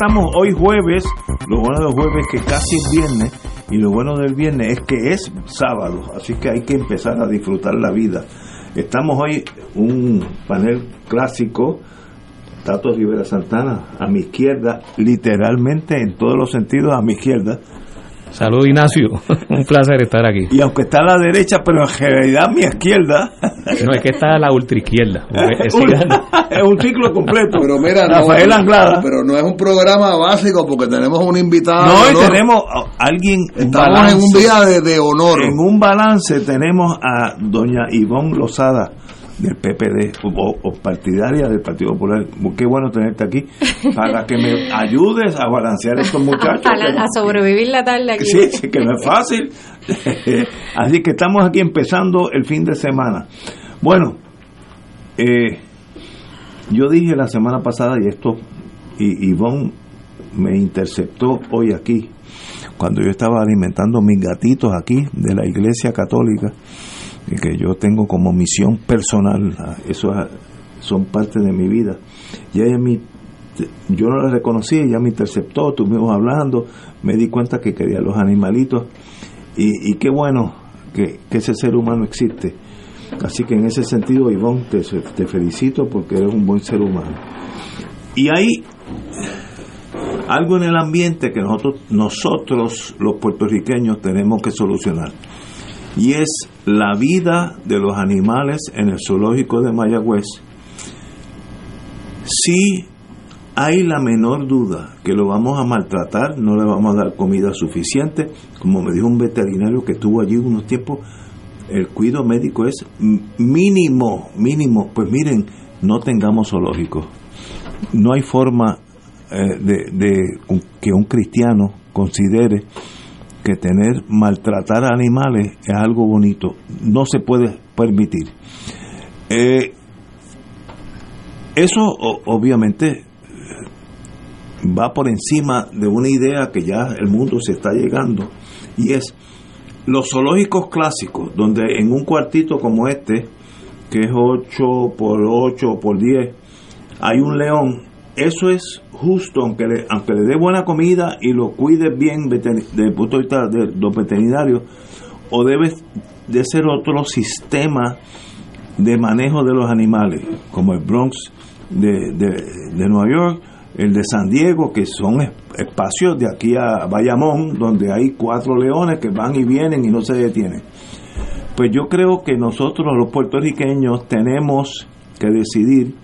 Estamos hoy jueves. Lo bueno del jueves es que casi es viernes. Y lo bueno del viernes es que es sábado. Así que hay que empezar a disfrutar la vida. Estamos hoy un panel clásico. Tato Rivera Santana a mi izquierda, literalmente en todos los sentidos a mi izquierda. Salud Ignacio, un placer estar aquí. Y aunque está a la derecha, pero en realidad a mi izquierda. No, es que está a la ultraizquierda. es, un, es un ciclo completo. Pero mira, Rafael no, Anglada. pero no es un programa básico porque tenemos un invitado. No, y tenemos a alguien. Estamos balance. en un día de, de honor. En un balance tenemos a doña Ivonne Lozada del PPD o, o partidaria del Partido Popular. Qué bueno tenerte aquí para que me ayudes a balancear estos muchachos. A, sobrevivir la tarde aquí. Sí, sí, que no es fácil. Así que estamos aquí empezando el fin de semana. Bueno, eh, yo dije la semana pasada, y esto, y Ivonne me interceptó hoy aquí, cuando yo estaba alimentando mis gatitos aquí de la Iglesia Católica, que yo tengo como misión personal, ah, eso es- son parte de mi vida. Y ella me, yo no la reconocí, ella me interceptó, estuvimos hablando, me di cuenta que quería los animalitos, y, qué bueno que, que ese ser humano existe. Así que en ese sentido, Ivonne, te, te felicito porque eres un buen ser humano. Y hay algo en el ambiente que nosotros, nosotros los puertorriqueños tenemos que solucionar. Y es la vida de los animales en el zoológico de Mayagüez. Si hay la menor duda que lo vamos a maltratar, no le vamos a dar comida suficiente, como me dijo un veterinario que estuvo allí unos tiempos, el cuidado médico es mínimo, mínimo. Pues miren, no tengamos zoológicos. No hay forma eh, de que un cristiano considere tener maltratar animales es algo bonito. No se puede permitir. Eh, eso obviamente va por encima de una idea que ya el mundo se está llegando y es los zoológicos clásicos, donde en un cuartito como este, que es 8 por 8 por 10, hay un león, eso es justo, aunque le, aunque le dé buena comida y lo cuide bien desde el punto de vista de los veterinarios, o debe de ser otro sistema de manejo de los animales, como el Bronx de, de, de Nueva York, el de San Diego, que son es- espacios de aquí a Bayamón, donde hay cuatro leones que van y vienen y no se detienen. Pues yo creo que nosotros los puertorriqueños tenemos que decidir,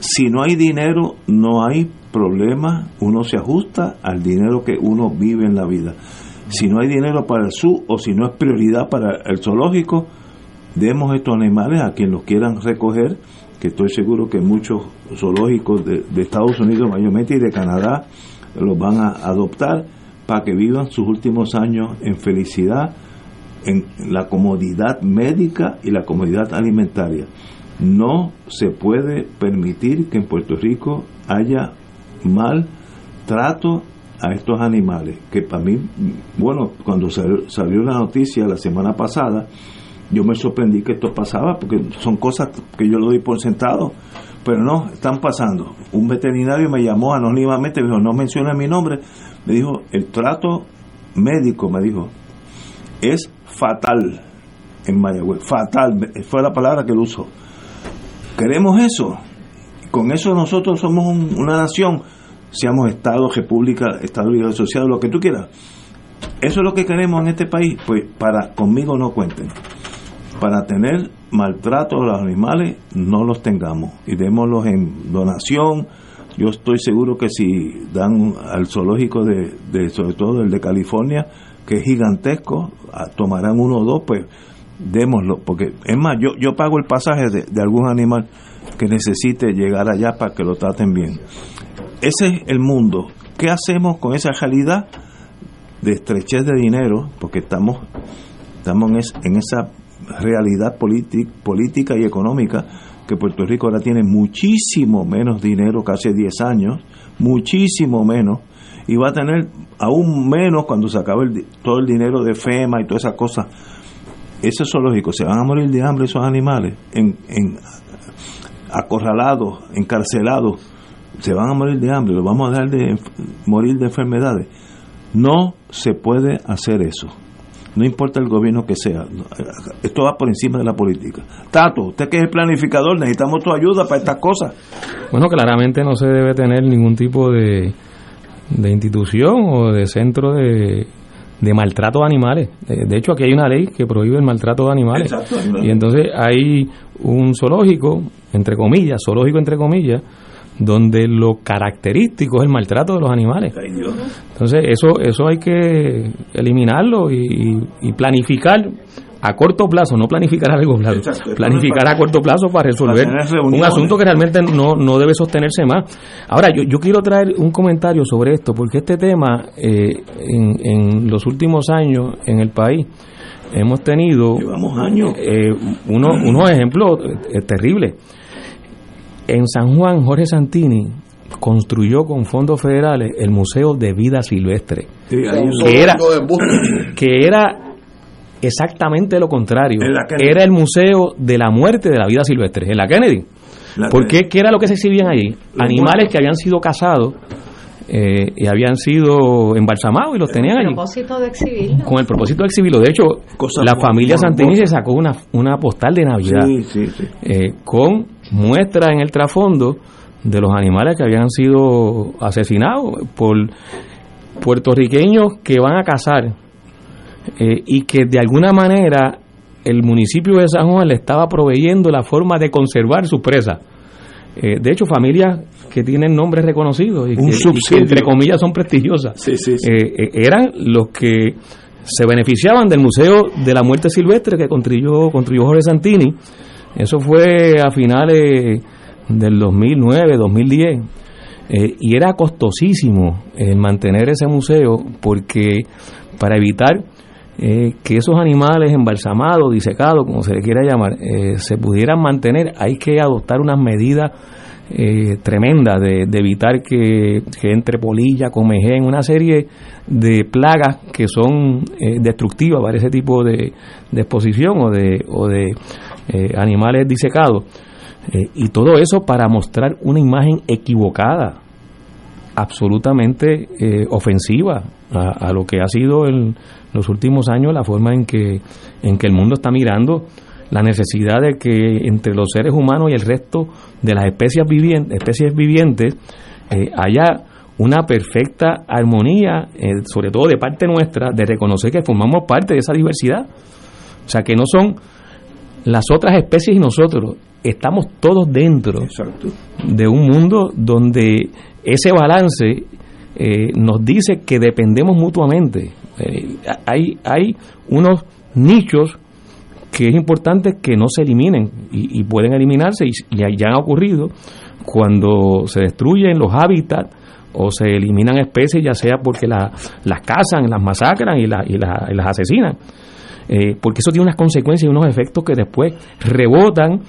si no hay dinero, no hay problema, uno se ajusta al dinero que uno vive en la vida. Si no hay dinero para el SU o si no es prioridad para el zoológico, demos estos animales a quien los quieran recoger, que estoy seguro que muchos zoológicos de Estados Unidos mayormente y de Canadá los van a adoptar para que vivan sus últimos años en felicidad, en la comodidad médica y la comodidad alimentaria. No se puede permitir que en Puerto Rico haya mal trato a estos animales, que para mí, bueno, cuando sal- salió la noticia la semana pasada, yo me sorprendí que esto pasaba, porque son cosas que yo lo doy por sentado, pero no, están pasando. Un veterinario me llamó anónimamente, me dijo, no mencione mi nombre, me dijo, el trato médico, me dijo, es fatal en Mayagüez. Fatal, fue la palabra que él usó. ¿Queremos eso? Con eso nosotros somos una nación, seamos Estado, República, Estado Libre Asociado, lo que tú quieras. Eso es lo que queremos en este país. Pues para conmigo no cuenten. Para tener maltrato a los animales, no los tengamos. Y démoslos en donación. Yo estoy seguro que si dan al zoológico de, de sobre todo el de California, que es gigantesco, tomarán uno o dos, pues démoslo, porque es más, yo, yo pago el pasaje de, de algún animal que necesite llegar allá para que lo traten bien. Ese es el mundo. ¿Qué hacemos con esa realidad de estrechez de dinero? Porque estamos, estamos en, esa realidad política y económica que Puerto Rico ahora tiene muchísimo menos dinero que hace 10 años, muchísimo menos, y va a tener aún menos cuando se acabe todo el dinero de FEMA y todas esas cosas ese zoológico se van a morir de hambre esos animales, en, en acorralados, encarcelados, se van a morir de hambre, los vamos a dejar de morir de enfermedades. No se puede hacer eso. No importa el gobierno que sea. Esto va por encima de la política. Tato, usted que es el planificador, necesitamos tu ayuda para estas cosas. Bueno, claramente no se debe tener ningún tipo de, de institución o de centro de, de maltrato de animales. De, hecho, aquí hay una ley que prohíbe el maltrato de animales. y entonces hay un zoológico, entre comillas, zoológico entre comillas, donde lo característico es el maltrato de los animales. Entonces, eso eso hay que eliminarlo y, y planificar a corto plazo, no planificar a largo plazo, planificar a corto plazo para resolver un asunto que realmente no, no debe sostenerse más. Ahora, yo, yo quiero traer un comentario sobre esto, porque este tema eh, en, en los últimos años en el país hemos tenido años. Eh, unos ejemplos eh, terribles. En San Juan, Jorge Santini construyó con fondos federales el Museo de Vida Silvestre, que, era, que era exactamente lo contrario. Era el Museo de la Muerte de la Vida Silvestre, en la Kennedy. ¿Por qué? ¿Qué era lo que se exhibían allí? Animales que habían sido cazados eh, y habían sido embalsamados y los tenían allí. Con el propósito de exhibirlo. Con el propósito de exhibirlo. De hecho, la familia Santini se sacó una, una postal de Navidad eh, con muestras en el trasfondo de los animales que habían sido asesinados por puertorriqueños que van a cazar eh, y que de alguna manera el municipio de San Juan le estaba proveyendo la forma de conservar su presa. Eh, de hecho, familias que tienen nombres reconocidos y, que, entre comillas son prestigiosas, eh, eran los que se beneficiaban del Museo de la Muerte Silvestre que construyó, construyó Jorge Santini. Eso fue a finales del 2009, 2010. y era costosísimo mantener ese museo porque para evitar eh, que esos animales embalsamados, disecados, como se le quiera llamar, eh, se pudieran mantener, hay que adoptar unas medidas eh, tremendas de, evitar que, entre polilla, comején, una serie de plagas que son destructivas para ese tipo de, exposición o de, de animales disecados. y todo eso para mostrar una imagen equivocada, absolutamente ofensiva a, lo que ha sido en los últimos años la forma en que, en que el mundo está mirando la necesidad de que entre los seres humanos y el resto de las especies vivientes, especies vivientes eh, haya una perfecta armonía, eh, sobre todo de parte nuestra, de reconocer que formamos parte de esa diversidad. O sea, que no son las otras especies y nosotros, estamos todos dentro de un mundo donde ese balance eh, nos dice que dependemos mutuamente. Eh, hay, hay unos nichos que es importante que no se eliminen y, pueden eliminarse y, ya han ocurrido cuando se destruyen los hábitats o se eliminan especies, ya sea porque las cazan, las masacran y, y, las asesinan. Eh, porque eso tiene unas consecuencias y unos efectos que después rebotan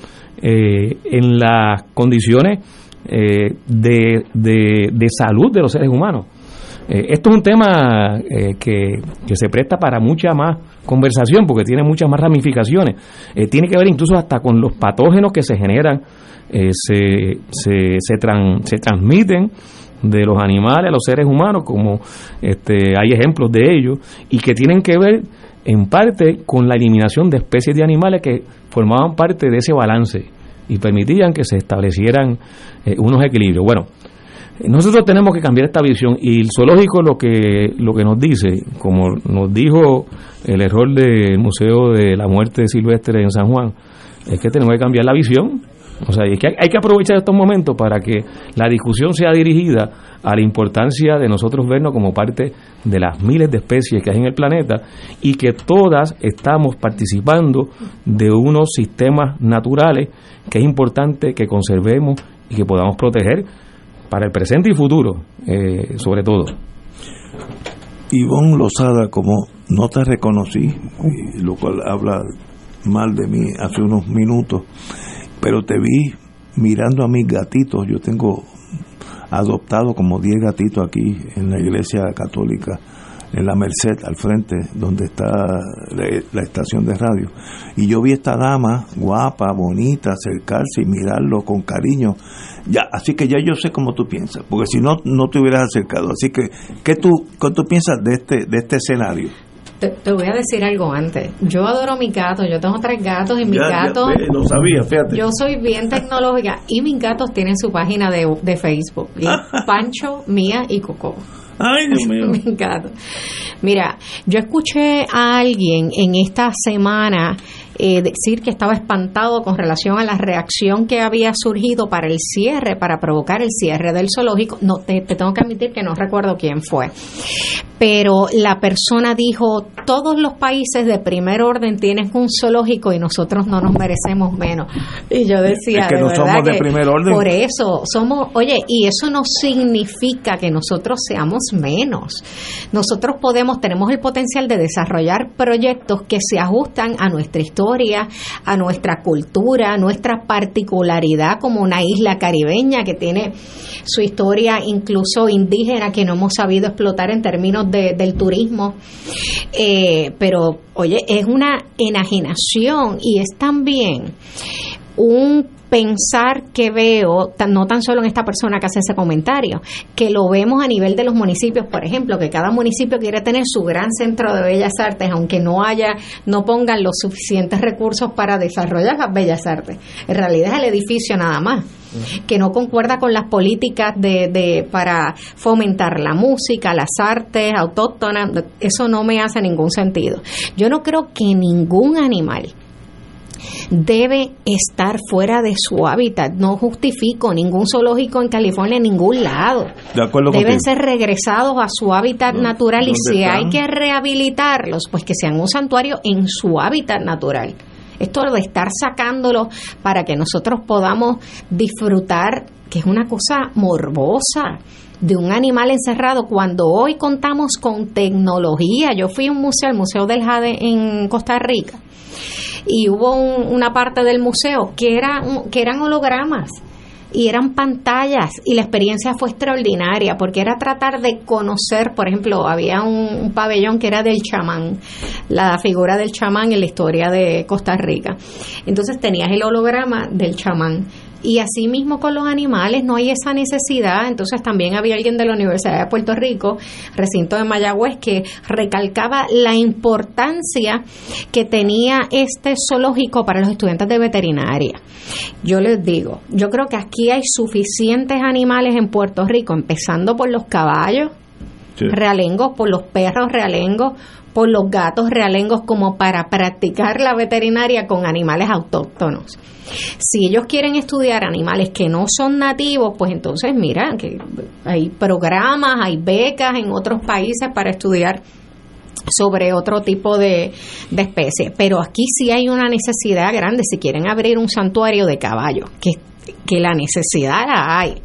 en las condiciones eh, de, de, salud de los seres humanos. Eh, esto es un tema eh, que, se presta para mucha más conversación porque tiene muchas más ramificaciones. tiene que ver incluso hasta con los patógenos que se generan, se, se, se, se transmiten de los animales a los seres humanos, como este, hay ejemplos de ello, y que tienen que ver en parte con la eliminación de especies de animales que formaban parte de ese balance y permitían que se establecieran eh, unos equilibrios. Bueno, nosotros tenemos que cambiar esta visión y el zoológico lo que lo que nos dice, como nos dijo el error del Museo de la Muerte Silvestre en San Juan, es que tenemos que cambiar la visión. O sea, es que hay que aprovechar estos momentos para que la discusión sea dirigida a la importancia de nosotros vernos como parte de las miles de especies que hay en el planeta y que todas estamos participando de unos sistemas naturales que es importante que conservemos y que podamos proteger para el presente y futuro, eh, sobre todo. Ivonne Lozada, como no te reconocí, lo cual habla mal de mí hace unos minutos, pero te vi mirando a mis gatitos. Yo tengo adoptado como 10 gatitos aquí en la iglesia católica, en la Merced, al frente, donde está la, estación de radio. Y yo vi a esta dama, guapa, bonita, acercarse y mirarlo con cariño. Ya, así que ya yo sé cómo tú piensas, porque si no, no te hubieras acercado. Así que, ¿qué tú, qué tú piensas de este, de este escenario? Te, voy a decir algo antes. Yo adoro mi gato. Yo tengo tres gatos y mis gatos. lo sabía, fíjate. Yo soy bien tecnológica y mis gatos tienen su página de, de Facebook. Pancho, Mía y Coco. Ay, Dios mío. mi gato. Mira, yo escuché a alguien en esta semana eh, decir que estaba espantado con relación a la reacción que había surgido para el cierre, para provocar el cierre del zoológico. No, te, tengo que admitir que no recuerdo quién fue. Pero la persona dijo, todos los países de primer orden tienen un zoológico y nosotros no nos merecemos menos. Y yo decía, que no somos de primer orden. Por eso, somos, oye, y eso no significa que nosotros seamos menos. Nosotros podemos, tenemos el potencial de desarrollar proyectos que se ajustan a nuestra historia a nuestra cultura, a nuestra particularidad como una isla caribeña que tiene su historia incluso indígena que no hemos sabido explotar en términos de, del turismo. Eh, pero, oye, es una enajenación y es también un pensar que veo, no tan solo en esta persona que hace ese comentario, que lo vemos a nivel de los municipios, por ejemplo, que cada municipio quiere tener su gran centro de bellas artes, aunque no haya, no pongan los suficientes recursos para desarrollar las bellas artes. En realidad es el edificio nada más que no concuerda con las políticas de, de, para fomentar la música, las artes autóctonas, eso no me hace ningún sentido. Yo no creo que ningún animal debe estar fuera de su hábitat. No justifico ningún zoológico en California en ningún lado. Deben ser regresados a su hábitat natural y si hay que rehabilitarlos, pues que sean un santuario en su hábitat natural. Esto de estar sacándolos para que nosotros podamos disfrutar, que es una cosa morbosa de un animal encerrado cuando hoy contamos con tecnología. Yo fui a un museo, el Museo del Jade en Costa Rica, y hubo una parte del museo que, era, que eran hologramas y eran pantallas y la experiencia fue extraordinaria porque era tratar de conocer, por ejemplo, había un, pabellón que era del chamán, la figura del chamán en la historia de Costa Rica. Entonces tenías el holograma del chamán y así mismo con los animales no hay esa necesidad. Entonces también había alguien de la Universidad de Puerto Rico, recinto de Mayagüez, que recalcaba la importancia que tenía este zoológico para los estudiantes de veterinaria. Yo les digo, yo creo que aquí hay suficientes animales en Puerto Rico, empezando por los caballos, realengos, por los perros realengos, por los gatos realengos como para practicar la veterinaria con animales autóctonos. Si ellos quieren estudiar animales que no son nativos, pues entonces mira, que hay programas, hay becas en otros países para estudiar sobre otro tipo de, de especie. Pero aquí sí hay una necesidad grande si quieren abrir un santuario de caballos, que, que la necesidad la hay.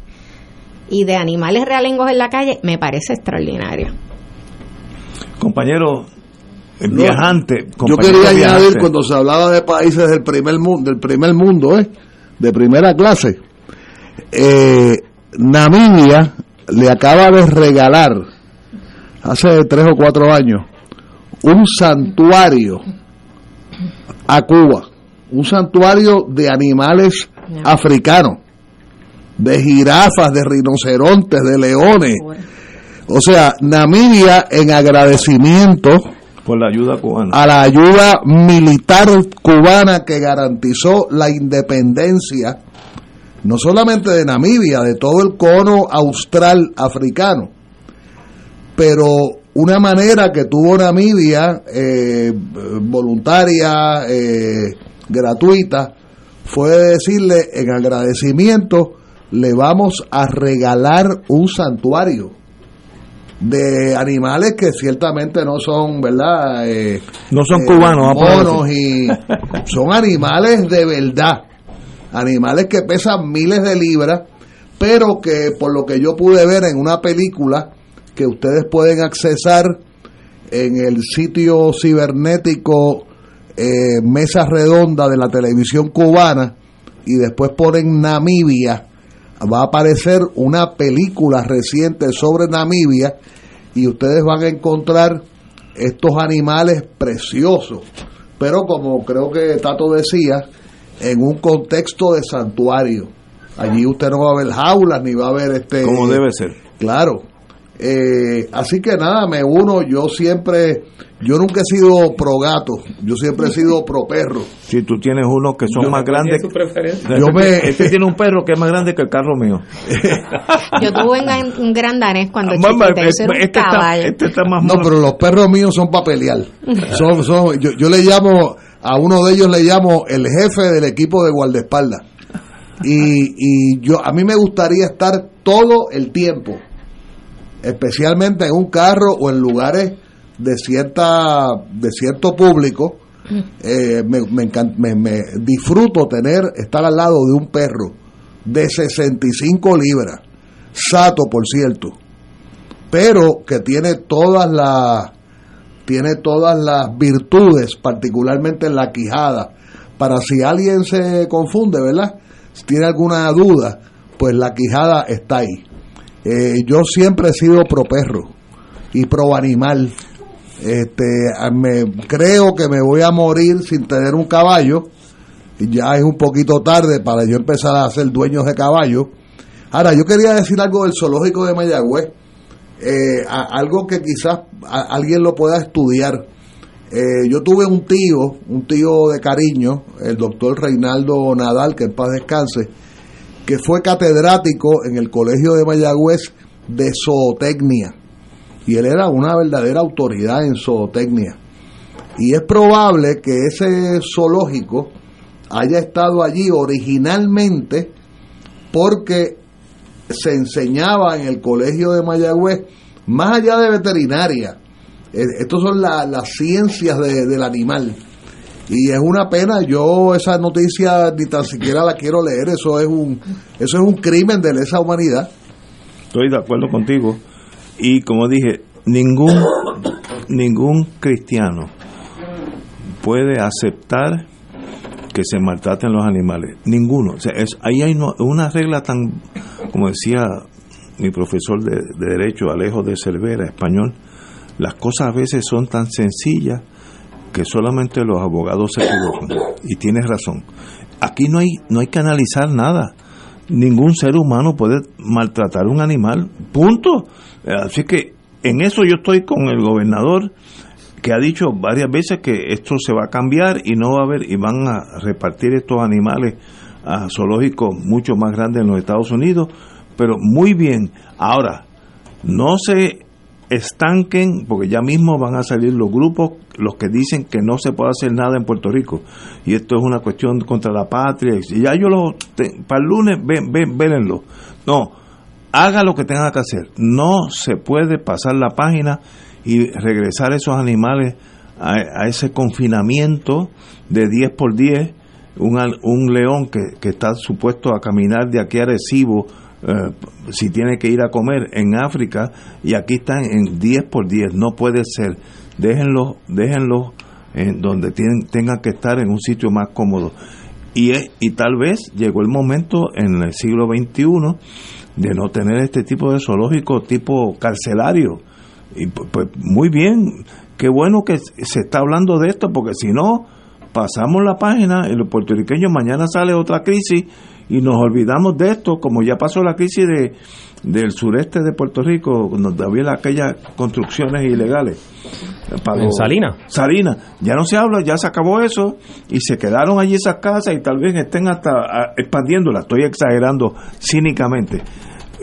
Y de animales realengos en la calle me parece extraordinario. Compañero, viajante. Yo quería añadir cuando se hablaba de países del primer mundo, del primer mundo, ¿eh? de primera clase. Eh, Namibia le acaba de regalar hace tres o cuatro años un santuario a Cuba, un santuario de animales africanos, de jirafas, de rinocerontes, de leones. O sea, Namibia en agradecimiento A la ayuda militar cubana que garantizó la independencia no solamente de Namibia, de todo el cono austral africano, pero una manera que tuvo Namibia eh, voluntaria, eh, gratuita, fue decirle en agradecimiento, le vamos a regalar un santuario de animales que ciertamente no son, ¿verdad? Eh, no son cubanos, monos y son animales de verdad, animales que pesan miles de libras, pero que por lo que yo pude ver en una película que ustedes pueden accesar en el sitio cibernético eh, Mesa Redonda de la televisión cubana y después ponen Namibia, va a aparecer una película reciente sobre Namibia y ustedes van a encontrar estos animales preciosos, pero como creo que Tato decía, en un contexto de santuario. Allí usted no va a ver jaulas ni va a ver este... Como debe ser. Claro, eh, así que nada, me uno, yo siempre, yo nunca he sido pro gato, yo siempre he sido pro perro. Si tú tienes uno que son más grandes, yo me, este tiene un perro que es más grande que el carro mío. yo tuve un gran danés cuando chico, este, este, este, está, más No, pero los perros míos son para pelear. son, son, yo, yo le llamo, a uno de ellos le llamo el jefe del equipo de guardaespaldas. Y, y yo, a mí me gustaría estar todo el tiempo especialmente en un carro o en lugares de cierta de cierto público eh, me, me, me, disfruto tener estar al lado de un perro de 65 libras sato por cierto pero que tiene todas las tiene todas las virtudes particularmente en la quijada. Para si alguien se confunde verdad si tiene alguna duda pues la quijada está ahí eh, yo siempre he sido pro perro y pro animal. Este, me, creo que me voy a morir sin tener un caballo. Ya es un poquito tarde para yo empezar a ser dueño de caballo. Ahora, yo quería decir algo del zoológico de Mayagüez. Eh, algo que quizás alguien lo pueda estudiar. Eh, yo tuve un tío, un tío de cariño, el doctor Reinaldo Nadal, que en paz descanse, que fue catedrático en el Colegio de Mayagüez de zootecnia. Y él era una verdadera autoridad en zootecnia. Y es probable que ese zoológico haya estado allí originalmente porque se enseñaba en el Colegio de Mayagüez, más allá de veterinaria, eh, estos son las ciencias del animal y es una pena yo esa noticia ni tan siquiera la quiero leer eso es un eso es un crimen de lesa humanidad. Estoy de acuerdo contigo. Y como dije ningún ningún cristiano puede aceptar que se maltraten los animales. Ninguno. Es, ahí hay una regla tan como decía mi profesor de derecho Alejo de Cervera español las cosas a veces son tan sencillas que solamente los abogados se equivocan. Y tienes razón. Aquí no hay, no hay que analizar nada. Ningún ser humano puede maltratar a un animal. Punto. Así que en eso yo estoy con el gobernador que ha dicho varias veces que esto se va a cambiar y no va a haber y van a repartir estos animales a zoológicos mucho más grandes en los Estados Unidos, pero muy bien. Ahora, no se estanquen, porque ya mismo van a salir los grupos, los que dicen que no se puede hacer nada en Puerto Rico. Y esto es una cuestión contra la patria. Y ya yo lo, para el lunes, ven, ven, vélenlo. No, haga lo que tenga que hacer. No se puede pasar la página y regresar esos animales a, ese confinamiento de 10 por 10. Un, un león que, que está supuesto a caminar de aquí a Recibo eh, si tiene que ir a comer en África y aquí están en 10 por 10, no puede ser. Déjenlo, déjenlo en donde tienen, tengan que estar en un sitio más cómodo. Y, y tal vez llegó el momento en el siglo XXI de no tener este tipo de zoológico tipo carcelario. Y pues, muy bien, qué bueno que se está hablando de esto, porque si no, pasamos la página, en los puertorriqueños mañana sale otra crisis y nos olvidamos de esto, como ya pasó la crisis de, del sureste de Puerto Rico, donde había aquellas construcciones ilegales. en Salinas. Salinas. Ya no se habla, ya se acabó eso y se quedaron allí esas casas y tal vez estén hasta ah, expandiéndolas. Estoy exagerando cínicamente.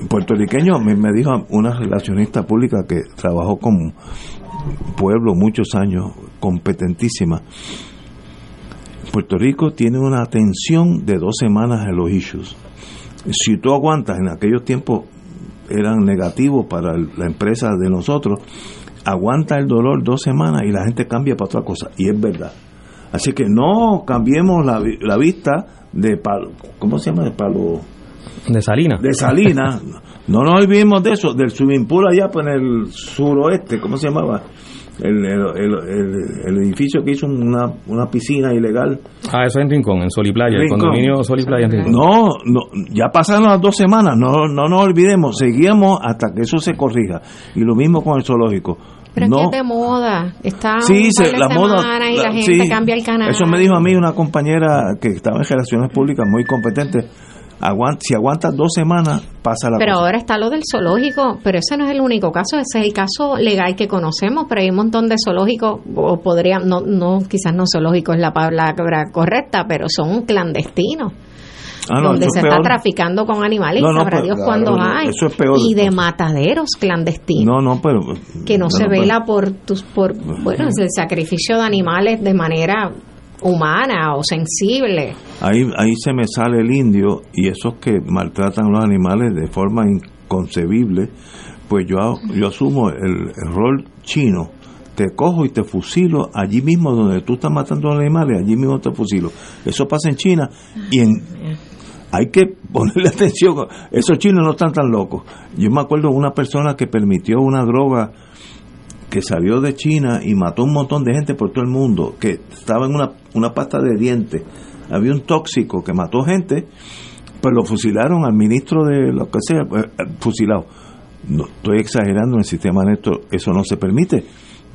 Puertorriqueño me, me dijo una relacionista pública que trabajó con pueblo muchos años, competentísima. Puerto Rico tiene una atención de dos semanas en los issues. Si tú aguantas, en aquellos tiempos eran negativos para la empresa de nosotros, aguanta el dolor dos semanas y la gente cambia para otra cosa. Y es verdad. Así que no cambiemos la, la vista de palo. ¿Cómo se llama? De palo. De Salina. De Salina. No nos olvidemos de eso, del subimpul allá pues, en el suroeste, ¿cómo se llamaba? El, el, edificio que hizo una, una piscina ilegal. Ah, eso es en Rincón, en Sol y Playa, el condominio Sol y Playa en Rincón. No, no, ya pasaron las dos semanas, no, no nos olvidemos, seguimos hasta que eso se corrija. Y lo mismo con el zoológico. Pero no, es que es de moda. Está sí, la moda. Y la, gente cambia el canal. Eso me dijo a mí una compañera que estaba en relaciones públicas muy competente si aguantas dos semanas, pasa la Pero ahora está lo del zoológico, pero ese no es el único caso, ese es el caso legal que conocemos, pero hay un montón de zoológicos, o podría, no, no quizás no zoológico es la palabra correcta, pero son clandestinos. Ah, donde se está traficando con animales y sabrá Dios cuándo hay. y de mataderos clandestinos. No no pero que no, se vela por tus por bueno es el sacrificio de animales de manera humana o sensible. Ahí, ahí se me sale el indio y esos que maltratan a los animales de forma inconcebible, pues yo, yo asumo el, rol chino te cojo y te fusilo allí mismo donde tú estás matando a animales, allí mismo te fusilo. Eso pasa en China y en hay que ponerle atención, esos chinos no están tan locos. Yo me acuerdo de una persona que permitió una droga que salió de China y mató un montón de gente por todo el mundo, que estaba en una, una pasta de dientes, había un tóxico que mató gente, pues lo fusilaron al ministro de lo que sea, pues, eh, fusilado. No estoy exagerando en el sistema neto, eso no se permite,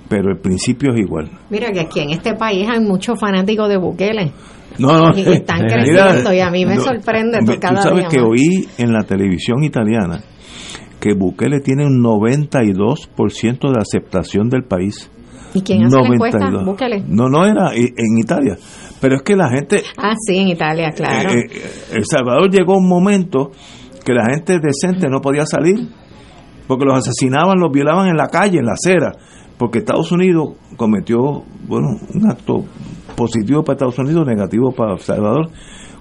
pero el principio es igual. Mira que aquí en este país hay muchos fanáticos de Bukele. No, no, y están creciendo y a mí me sorprende tú sabes que oí en la televisión italiana que Bukele tiene un 92% de aceptación del país. ¿Y quién hace la encuesta? Bukele. No, no era en Italia. Pero es que la gente... Ah, sí, en Italia, claro. Eh, eh, el Salvador llegó un momento que la gente decente no podía salir porque los asesinaban, los violaban en la calle, en la acera, porque Estados Unidos cometió, bueno, un acto positivo para Estados Unidos, negativo para El Salvador,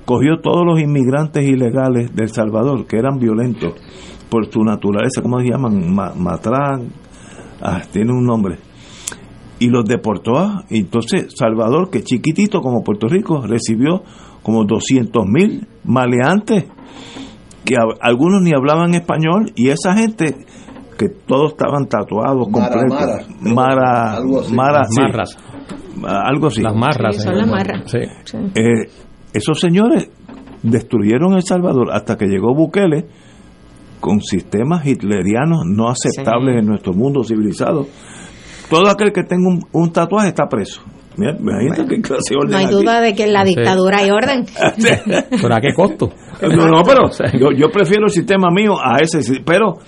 cogió todos los inmigrantes ilegales del Salvador, que eran violentos, por su naturaleza, ¿cómo se llaman? matrán, ah, tiene un nombre. Y los deportó. Ah, entonces Salvador, que chiquitito como Puerto Rico, recibió como 200 mil maleantes, que algunos ni hablaban español, y esa gente que todos estaban tatuados completos. Mara, algo así. marras. Algo así. Las marras. son las marras. Eh, esos señores destruyeron El Salvador hasta que llegó Bukele con sistemas hitlerianos no aceptables en nuestro mundo civilizado. Todo aquel que tenga un, tatuaje está preso. Mira, qué clase no hay duda de que en la dictadura hay orden. ¿Pero a qué costo? No, pero yo, prefiero el sistema mío a ese. Pero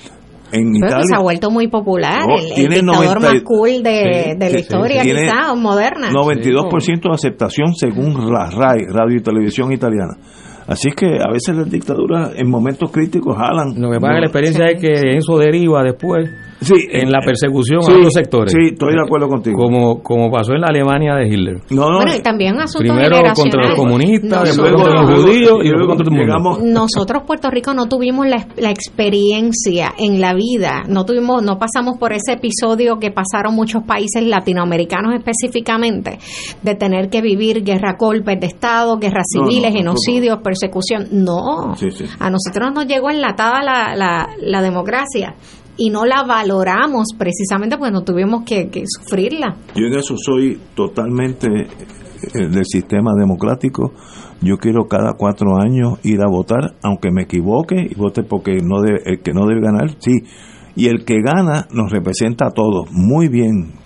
en Italia. se ha vuelto muy popular. Oh, el, dictador más cool de, la historia, quizá, moderna. 92% de aceptación según la RAI, Radio y Televisión Italiana. Así que a veces las dictaduras en momentos críticos jalan. Lo que pasa es que la experiencia es que eso deriva después sí, en la persecución a los sectores. Sí, estoy de acuerdo contigo. Como, como pasó en la Alemania de Hitler. No, no, bueno, y también Primero contra los comunistas, después contra los judíos y luego contra el mundo. Nosotros, Puerto Rico, no tuvimos la, la, experiencia en la vida, no tuvimos, no pasamos por ese episodio que pasaron muchos países latinoamericanos específicamente, de tener que vivir guerra, golpes de Estado, guerras civiles, genocidios, persecución. No, a nosotros nos llegó enlatada la, la, la democracia y no la valoramos precisamente porque no tuvimos que, sufrirla. Yo en eso soy totalmente eh, del sistema democrático. Yo quiero cada cuatro años ir a votar, aunque me equivoque y vote porque no el que no debe ganar, sí. Y el que gana nos representa a todos. Muy bien.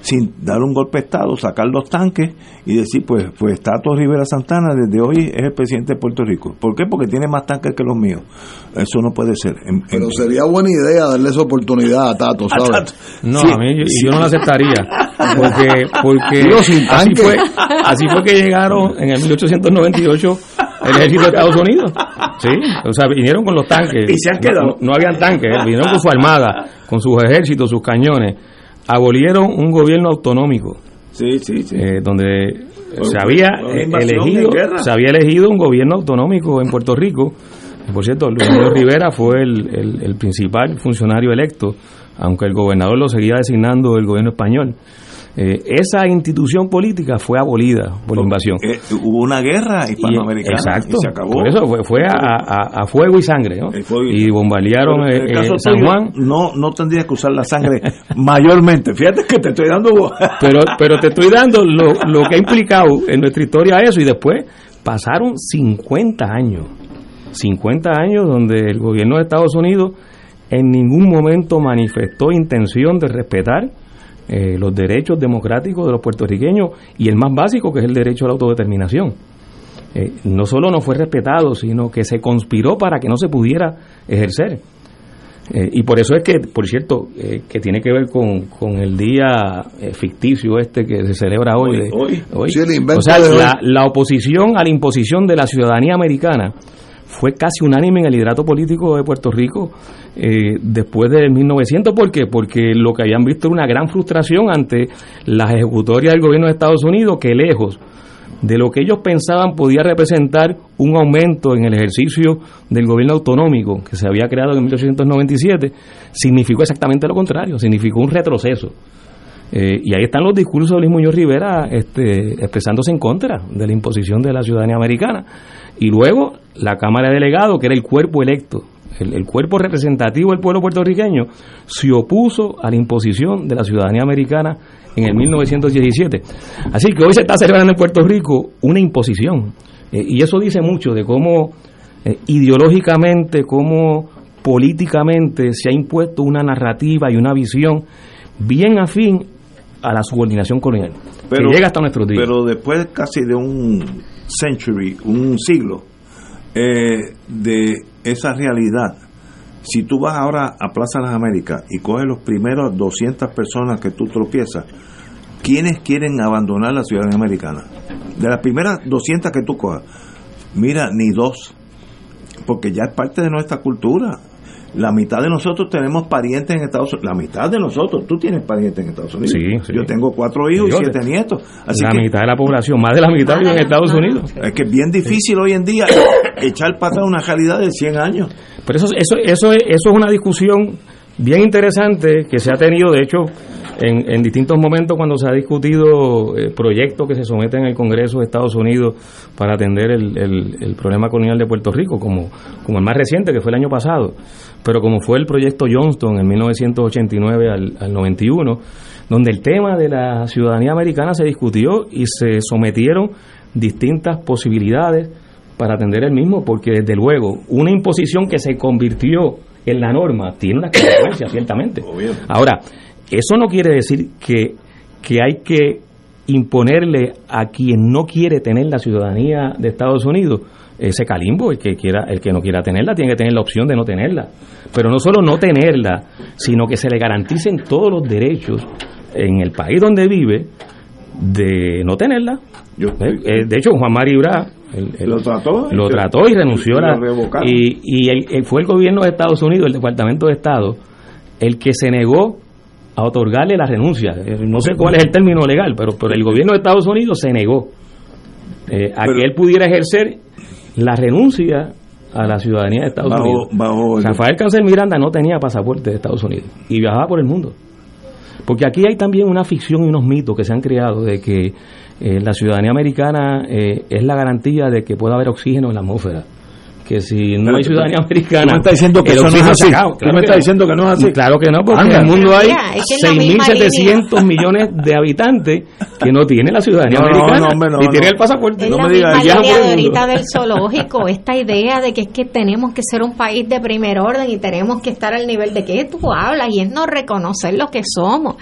Sin dar un golpe de Estado, sacar los tanques y decir, pues, pues Tato Rivera Santana desde hoy es el presidente de Puerto Rico. ¿Por qué? Porque tiene más tanques que los míos. Eso no puede ser. Pero sería buena idea darle esa oportunidad a Tato, ¿sabes? No, a mí yo, no la aceptaría. Porque, porque así, fue, así fue que llegaron en el 1898 el ejército de Estados Unidos. Sí, o sea, vinieron con los tanques. Y se han quedado. No, habían tanques, vinieron con su armada, con sus ejércitos, sus cañones abolieron un gobierno autonómico. Sí, sí, sí. Eh, donde se había elegido se había elegido un gobierno autonómico en Puerto Rico. Por cierto, Luis Rivera fue el, el principal funcionario electo, aunque el gobernador lo seguía designando el gobierno español. Eh, esa institución política fue abolida por la invasión. Eh, hubo una guerra hispanoamericana exacto, y se acabó. Por eso fue, a, fuego y sangre, ¿no? Y, bombardearon eh, San Juan. No, no tendrías que usar la sangre mayormente. Fíjate que te estoy dando. pero, pero te estoy dando lo, lo que ha implicado en nuestra historia eso y después pasaron 50 años. 50 años donde el gobierno de Estados Unidos en ningún momento manifestó intención de respetar eh, los derechos democráticos de los puertorriqueños y el más básico que es el derecho a la autodeterminación. Eh, no solo no fue respetado, sino que se conspiró para que no se pudiera ejercer. Eh, y por eso es que, por cierto, que tiene que ver con, con el día ficticio este que se celebra hoy. hoy, o sea, la, la oposición a la imposición de la ciudadanía americana fue casi unánime en el liderato político de Puerto Rico eh, después de 1900. ¿Por qué? Porque lo que habían visto era una gran frustración ante las ejecutorias del gobierno de Estados Unidos, que lejos de lo que ellos pensaban podía representar un aumento en el ejercicio del gobierno autonómico que se había creado en 1897, significó exactamente lo contrario, significó un retroceso. Eh, y ahí están los discursos de Luis Muñoz Rivera este, expresándose en contra de la imposición de la ciudadanía americana. Y luego la Cámara de Delegados, que era el cuerpo electo, el, cuerpo representativo del pueblo puertorriqueño, se opuso a la imposición de la ciudadanía americana en el 1917. Así que hoy se está celebrando en Puerto Rico una imposición. Eh, y eso dice mucho de cómo eh, ideológicamente, cómo políticamente se ha impuesto una narrativa y una visión bien afín a la subordinación colonial, pero, que llega hasta nuestros días. Pero después casi de un century, un siglo, eh, de esa realidad, si tú vas ahora a Plaza de las Américas y coges los primeros 200 personas que tú tropiezas, ¿quiénes quieren abandonar la ciudadanía americana? De las primeras 200 que tú cojas, mira, ni dos, porque ya es parte de nuestra cultura. La mitad de nosotros tenemos parientes en Estados Unidos. La mitad de nosotros, tú tienes parientes en Estados Unidos. Sí, Yo tengo cuatro hijos y siete nietos. Así la mitad de la población, más de la mitad vive en Estados Unidos. Es que es bien difícil hoy en día echar para atrás una realidad de 100 años. Pero eso, eso, eso, es, eso es una discusión bien interesante que se ha tenido, de hecho, en, distintos momentos cuando se ha discutido eh, proyectos que se someten al Congreso de Estados Unidos para atender el, el, problema colonial de Puerto Rico, como, como el más reciente, que fue el año pasado, pero como fue el proyecto Johnston en 1989 al, al 91, donde el tema de la ciudadanía americana se discutió y se sometieron distintas posibilidades para atender el mismo, porque desde luego una imposición que se convirtió en la norma tiene unas consecuencias, ciertamente. Ahora, eso no quiere decir que, que hay que imponerle a quien no quiere tener la ciudadanía de Estados Unidos ese calimbo, el que quiera, el que no quiera tenerla tiene que tener la opción de no tenerla. Pero no solo no tenerla, sino que se le garanticen todos los derechos en el país donde vive de no tenerla. Eh, eh, de hecho, Juan Mario Ibra lo trató, lo trató y renunció a y, y fue el gobierno de Estados Unidos, el Departamento de Estado, el que se negó a otorgarle la renuncia. Eh, no sé cuál es el término legal, pero, pero el gobierno de Estados Unidos se negó eh, a que él pudiera ejercer la renuncia a la ciudadanía de Estados Unidos. Rafael Cáncer Miranda no tenía pasaporte de Estados Unidos y viajaba por el mundo. Porque aquí hay también una ficción y unos mitos que se han creado de que eh, la ciudadanía americana es la garantía de que pueda haber oxígeno en la atmósfera que si no hay ciudadanía americana. ¿Tú me estás diciendo que eso no es así? Claro ¿Tú me estás diciendo que no es así? Claro que no, porque en el mundo hay 6.700 millones de habitantes que no tienen la ciudadanía americana y tienen el pasaporte. Es no la me digas ya de ahorita del zoológico, esta idea de que es que tenemos que ser un país de primer orden y tenemos que estar al nivel de que tú hablas y es no reconocer lo que somos.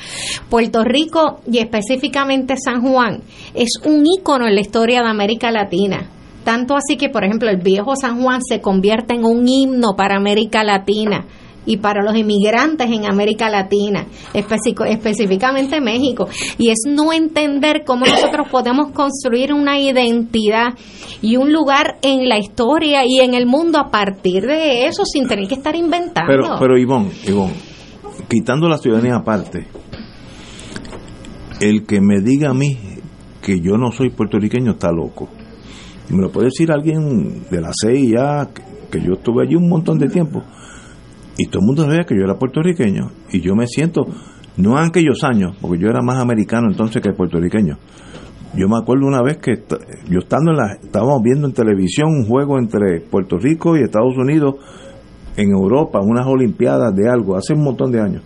Puerto Rico y específicamente San Juan es un ícono en la historia de América Latina tanto así que, por ejemplo, el viejo San Juan se convierte en un himno para América Latina y para los inmigrantes en América Latina, específicamente México. Y es no entender cómo nosotros podemos construir una identidad y un lugar en la historia y en el mundo a partir de eso, sin tener que estar inventando. Pero, pero Ivonne, Ivonne quitando la ciudadanía aparte, el que me diga a mí que yo no soy puertorriqueño está loco me lo puede decir alguien de la CIA, que yo estuve allí un montón de tiempo, y todo el mundo sabía que yo era puertorriqueño, y yo me siento, no en aquellos años, porque yo era más americano entonces que puertorriqueño. Yo me acuerdo una vez que yo estando en la, estábamos viendo en televisión un juego entre Puerto Rico y Estados Unidos en Europa, unas Olimpiadas de algo, hace un montón de años.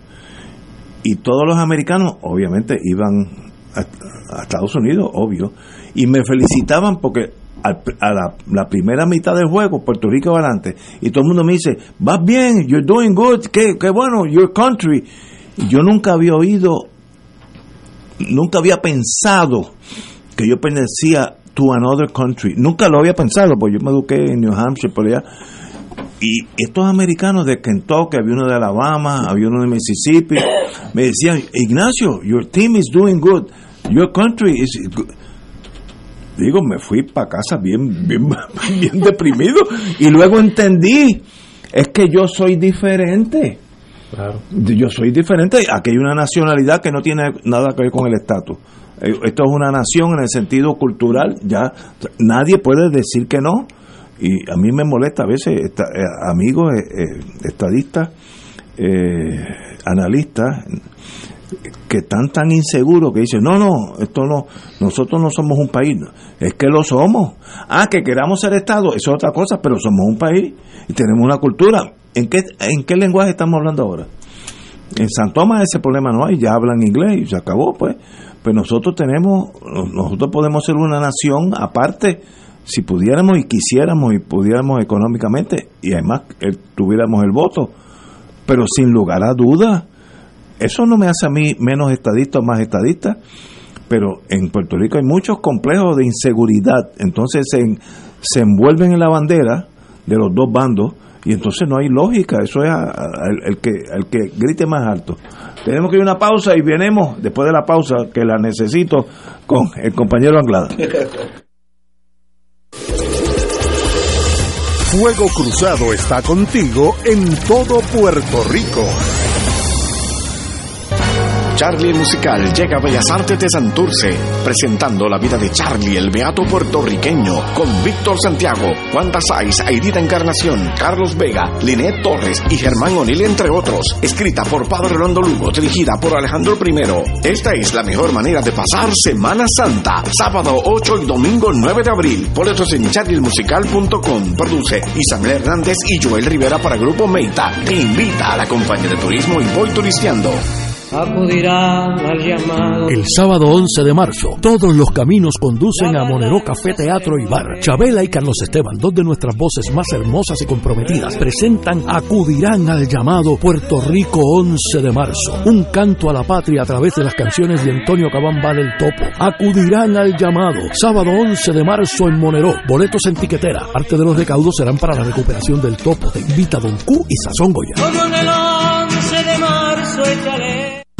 Y todos los americanos, obviamente, iban a Estados Unidos, obvio, y me felicitaban porque a la, primera mitad del juego, Puerto Rico va adelante, y todo el mundo me dice, vas bien, you're doing good, qué, qué bueno, your country. yo nunca había oído, nunca había pensado que yo pertenecía to another country. Nunca lo había pensado, porque yo me eduqué en New Hampshire, por allá. Y estos americanos de Kentucky, había uno de Alabama, había uno de Mississippi, me decían, Ignacio, your team is doing good, your country is good digo, me fui para casa bien, bien, bien deprimido. Y luego entendí, es que yo soy diferente. Claro. Yo soy diferente. Aquí hay una nacionalidad que no tiene nada que ver con el estatus. Eh, esto es una nación en el sentido cultural. Ya nadie puede decir que no. Y a mí me molesta a veces eh, amigos eh, estadistas, analistas que están tan inseguros que dicen, no, no, esto no, nosotros no somos un país, es que lo somos. Ah, que queramos ser Estado, eso es otra cosa, pero somos un país y tenemos una cultura. ¿En qué, en qué lenguaje estamos hablando ahora? En San Tomás ese problema no hay, ya hablan inglés y se acabó, pues. Pues nosotros tenemos, nosotros podemos ser una nación aparte, si pudiéramos y quisiéramos y pudiéramos económicamente y además eh, tuviéramos el voto. Pero sin lugar a dudas, eso no me hace a mí menos estadista o más estadista, pero en Puerto Rico hay muchos complejos de inseguridad, entonces se, se envuelven en la bandera de los dos bandos y entonces no hay lógica, eso es el, que, el que grite más alto. Tenemos que ir a una pausa y venemos después de la pausa, que la necesito, con el compañero Anglada. Fuego Cruzado está contigo en todo Puerto Rico. Charlie Musical llega a Bellas Artes de Santurce, presentando la vida de Charlie el Beato puertorriqueño, con Víctor Santiago, Juan Saiz, Aidita Encarnación, Carlos Vega, Linet Torres y Germán O'Neill, entre otros. Escrita por Padre Rolando Lugo, dirigida por Alejandro I. Esta es la mejor manera de pasar Semana Santa, sábado 8 y domingo 9 de abril. Boletos en charliemusical.com. Produce Isabel Hernández y Joel Rivera para Grupo Meita. Te invita a la compañía de turismo y voy turisteando acudirán al llamado. El sábado 11 de marzo, todos los caminos conducen a Monero Café Teatro y Bar. Chabela y Carlos Esteban, dos de nuestras voces más hermosas y comprometidas, presentan Acudirán al llamado Puerto Rico 11 de marzo. Un canto a la patria a través de las canciones de Antonio Cabamba del Topo. Acudirán al llamado. Sábado 11 de marzo en Monero. Boletos en tiquetera. Parte de los recaudos serán para la recuperación del Topo. Te invita Don Q y Sazón Goya.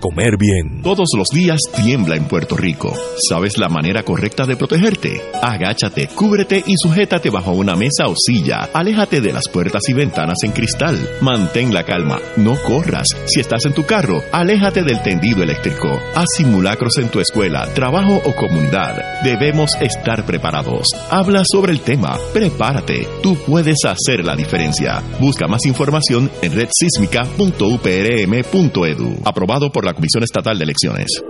comer bien. Todos los días tiembla en Puerto Rico. ¿Sabes la manera correcta de protegerte? Agáchate, cúbrete y sujétate bajo una mesa o silla. Aléjate de las puertas y ventanas en cristal. Mantén la calma. No corras. Si estás en tu carro, aléjate del tendido eléctrico. Haz simulacros en tu escuela, trabajo o comunidad. Debemos estar preparados. Habla sobre el tema. Prepárate. Tú puedes hacer la diferencia. Busca más información en redsísmica.uprm.edu. Aprobado por la Comisión Estatal de Elecciones.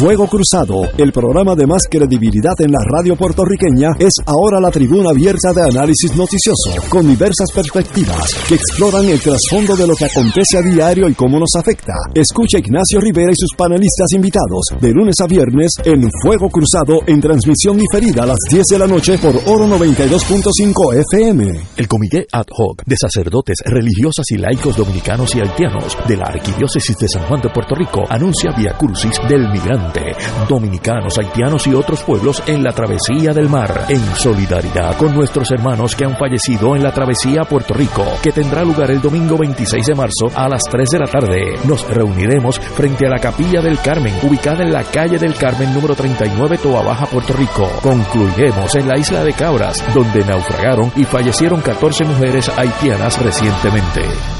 Fuego Cruzado, el programa de más credibilidad en la radio puertorriqueña, es ahora la tribuna abierta de análisis noticioso, con diversas perspectivas que exploran el trasfondo de lo que acontece a diario y cómo nos afecta. Escucha Ignacio Rivera y sus panelistas invitados de lunes a viernes en Fuego Cruzado en transmisión diferida a las 10 de la noche por Oro 92.5 FM. El Comité Ad Hoc de Sacerdotes Religiosas y Laicos Dominicanos y Haitianos de la Arquidiócesis de San Juan de Puerto Rico anuncia Via Crucis del Migrante dominicanos, haitianos y otros pueblos en la travesía del mar, en solidaridad con nuestros hermanos que han fallecido en la travesía a Puerto Rico, que tendrá lugar el domingo 26 de marzo a las 3 de la tarde. Nos reuniremos frente a la Capilla del Carmen, ubicada en la calle del Carmen número 39, Toa Baja, Puerto Rico. Concluiremos en la isla de Cabras, donde naufragaron y fallecieron 14 mujeres haitianas recientemente.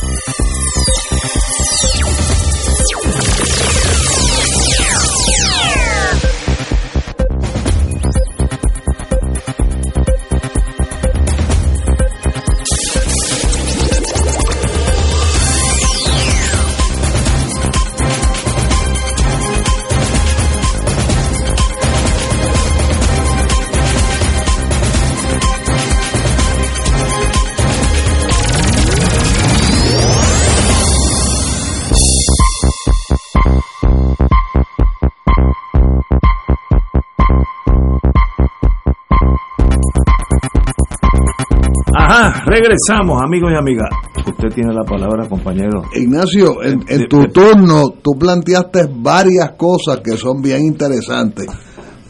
Regresamos, amigos y amigas. Usted tiene la palabra, compañero. Ignacio, en, en tu turno tú planteaste varias cosas que son bien interesantes.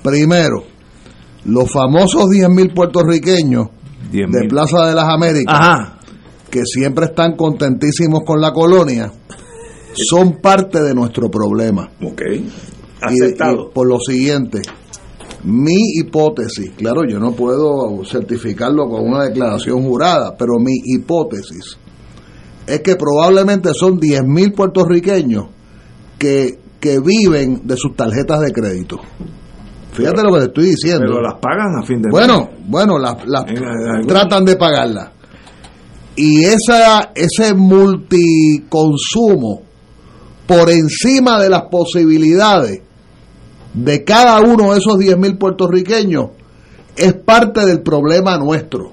Primero, los famosos 10.000 puertorriqueños 10.000. de Plaza de las Américas, Ajá, que siempre están contentísimos con la colonia, son parte de nuestro problema. ok. Y- Aceptado. y por lo siguiente, mi hipótesis, claro, yo no puedo certificarlo con una declaración jurada, pero mi hipótesis es que probablemente son 10.000 puertorriqueños que, que viven de sus tarjetas de crédito. Fíjate lo que te estoy diciendo. Pero las pagan a fin de mes. Bueno, bueno, las las tratan de pagarla. Y esa, ese multiconsumo por encima de las posibilidades de cada uno de esos 10.000 puertorriqueños es parte del problema nuestro.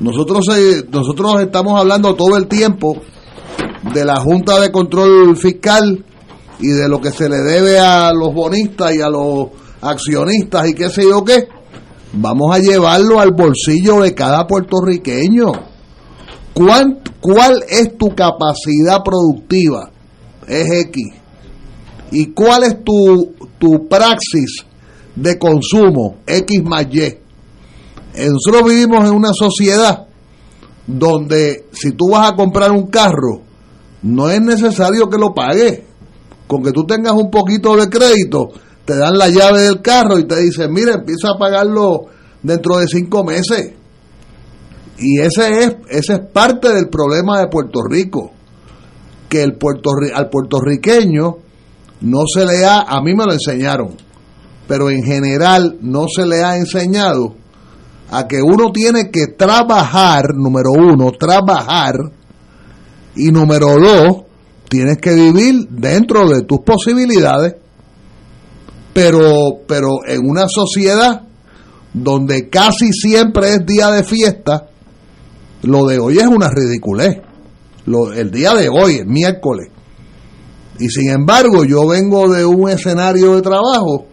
Nosotros, nosotros estamos hablando todo el tiempo de la Junta de Control Fiscal y de lo que se le debe a los bonistas y a los accionistas y qué sé yo qué. Vamos a llevarlo al bolsillo de cada puertorriqueño. ¿Cuán- ¿Cuál es tu capacidad productiva? Es X. ¿Y cuál es tu, tu praxis de consumo? X más Y. Nosotros vivimos en una sociedad donde si tú vas a comprar un carro, no es necesario que lo pagues. Con que tú tengas un poquito de crédito, te dan la llave del carro y te dicen, mire, empieza a pagarlo dentro de cinco meses. Y ese es, ese es parte del problema de Puerto Rico. Que el puertorri- al puertorriqueño no se le ha, a mí me lo enseñaron, pero en general no se le ha enseñado a que uno tiene que trabajar, número uno, trabajar, y número dos, tienes que vivir dentro de tus posibilidades, pero, pero en una sociedad donde casi siempre es día de fiesta, lo de hoy es una ridiculez. El día de hoy, el miércoles. Y sin embargo, yo vengo de un escenario de trabajo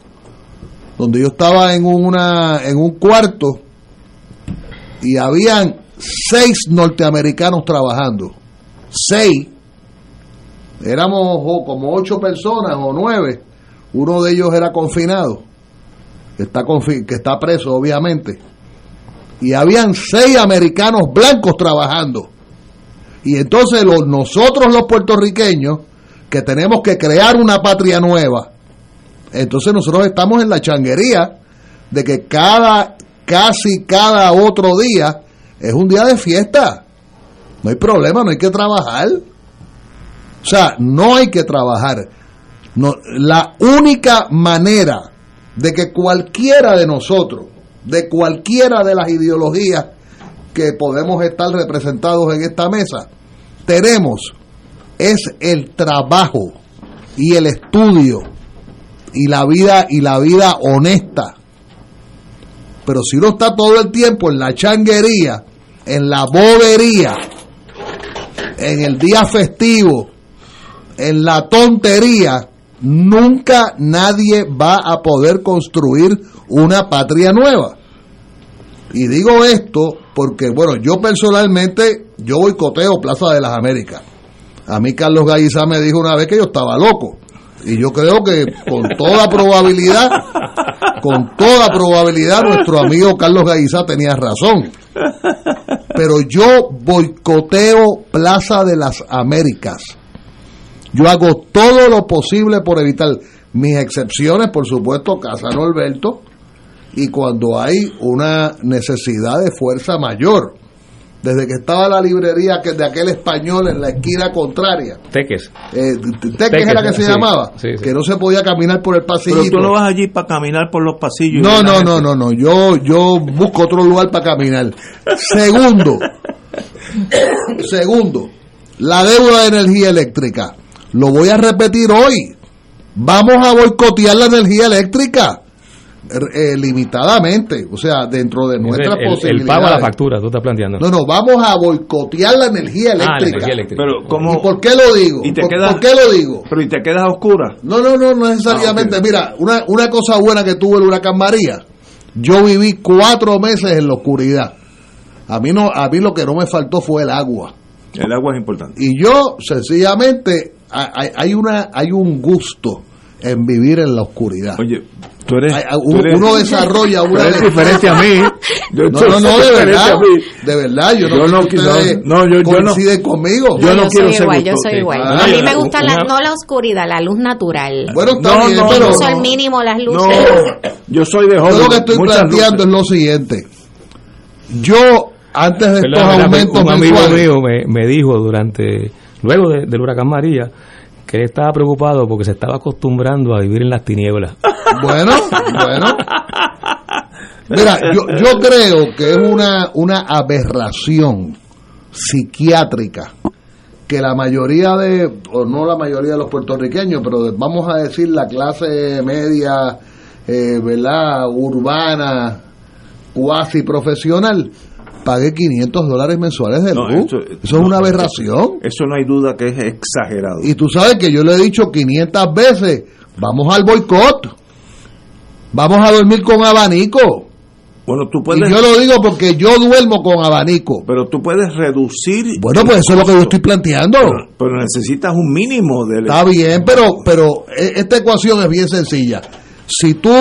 donde yo estaba en una en un cuarto y habían seis norteamericanos trabajando. Seis. Éramos o, como ocho personas o nueve. Uno de ellos era confinado, que está, confi- que está preso, obviamente. y habían seis americanos blancos trabajando. Y entonces los, nosotros los puertorriqueños, que tenemos que crear una patria nueva, entonces nosotros estamos en la changuería de que cada, casi cada otro día es un día de fiesta. No hay problema, no hay que trabajar. O sea, no hay que trabajar. No, la única manera de que cualquiera de nosotros, de cualquiera de las ideologías que podemos estar representados en esta mesa, tenemos es el trabajo y el estudio y la vida y la vida honesta. Pero si uno está todo el tiempo en la changuería, en la bobería, en el día festivo, en la tontería, nunca nadie va a poder construir una patria nueva. Y digo esto porque, bueno, yo personalmente, yo boicoteo Plaza de las Américas. A mí Carlos Gallizá me dijo una vez que yo estaba loco. Y yo creo que con toda probabilidad, con toda probabilidad, nuestro amigo Carlos Gallizá tenía razón. Pero yo boicoteo Plaza de las Américas. Yo hago todo lo posible por evitar mis excepciones, por supuesto, Casa Norberto, y cuando hay una necesidad de fuerza mayor. Desde que estaba la librería que de aquel español en la esquina contraria. Teques. Eh, Teques, era que se llamaba. Que no se podía caminar por el pasillo. Pero tú no vas allí para caminar por los pasillos. No, no, no, no, no. Yo, yo busco otro lugar para caminar. Segundo. segundo. La deuda de energía eléctrica. Lo voy a repetir hoy. Vamos a boicotear la energía eléctrica. Eh, limitadamente, o sea, dentro de nuestras posibilidades. El pago a la factura, tú estás planteando. No, no, vamos a boicotear la energía eléctrica. Ah, la energía eléctrica. Pero, ¿cómo? ¿Y por qué lo digo? ¿Y te ¿Por, quedas, ¿Por, qué lo digo? Pero ¿y te quedas a oscura? No, no, no, no necesariamente. Ah, okay. Mira, una, una cosa buena que tuvo el huracán María, yo viví cuatro meses en la oscuridad. A mí, no, a mí lo que no me faltó fue el agua. El agua es importante. Y yo, sencillamente, hay, hay, una, hay un gusto en vivir en la oscuridad. Oye, Tú eres, Hay- uno, tú eres- uno desarrolla tú una eres diferente a mí. Yo- no, tú no, no, de diferente verdad, a mí. de verdad, yo no, Yo no no, no, yo- yo no- conmigo. Yo no quiero soy ser igual, yo soy igual. Ah, a mí me gusta la, no la oscuridad, la luz natural. Bueno, está No, bien, no, pero Yo uso al mínimo las No, luces. yo soy de yo joven. lo que estoy planteando luces. es lo siguiente. Yo, antes de estos Perdón, aumentos un amigo mensuales, mío me, me dijo durante, luego de- del huracán María, que él estaba preocupado porque se estaba acostumbrando a vivir en las tinieblas. Bueno, bueno. Mira, yo, yo creo que es una, una aberración psiquiátrica que la mayoría de, o no la mayoría de los puertorriqueños, pero vamos a decir la clase media, eh, ¿verdad? Urbana, cuasi profesional, pague 500 dólares mensuales de No, luz. eso- Eso, es no, una aberración. Eso no hay duda que es exagerado. Y tú sabes que yo le he dicho 500 veces, vamos al boicot, vamos a dormir con abanico. bueno, tú Y puedes, yo lo digo porque yo duermo con abanico. pero tú puedes reducir. Bueno, pues eso es lo que yo estoy planteando. Pero, pero necesitas un mínimo de. Está bien, pero, pero e- esta ecuación es bien sencilla. Si tú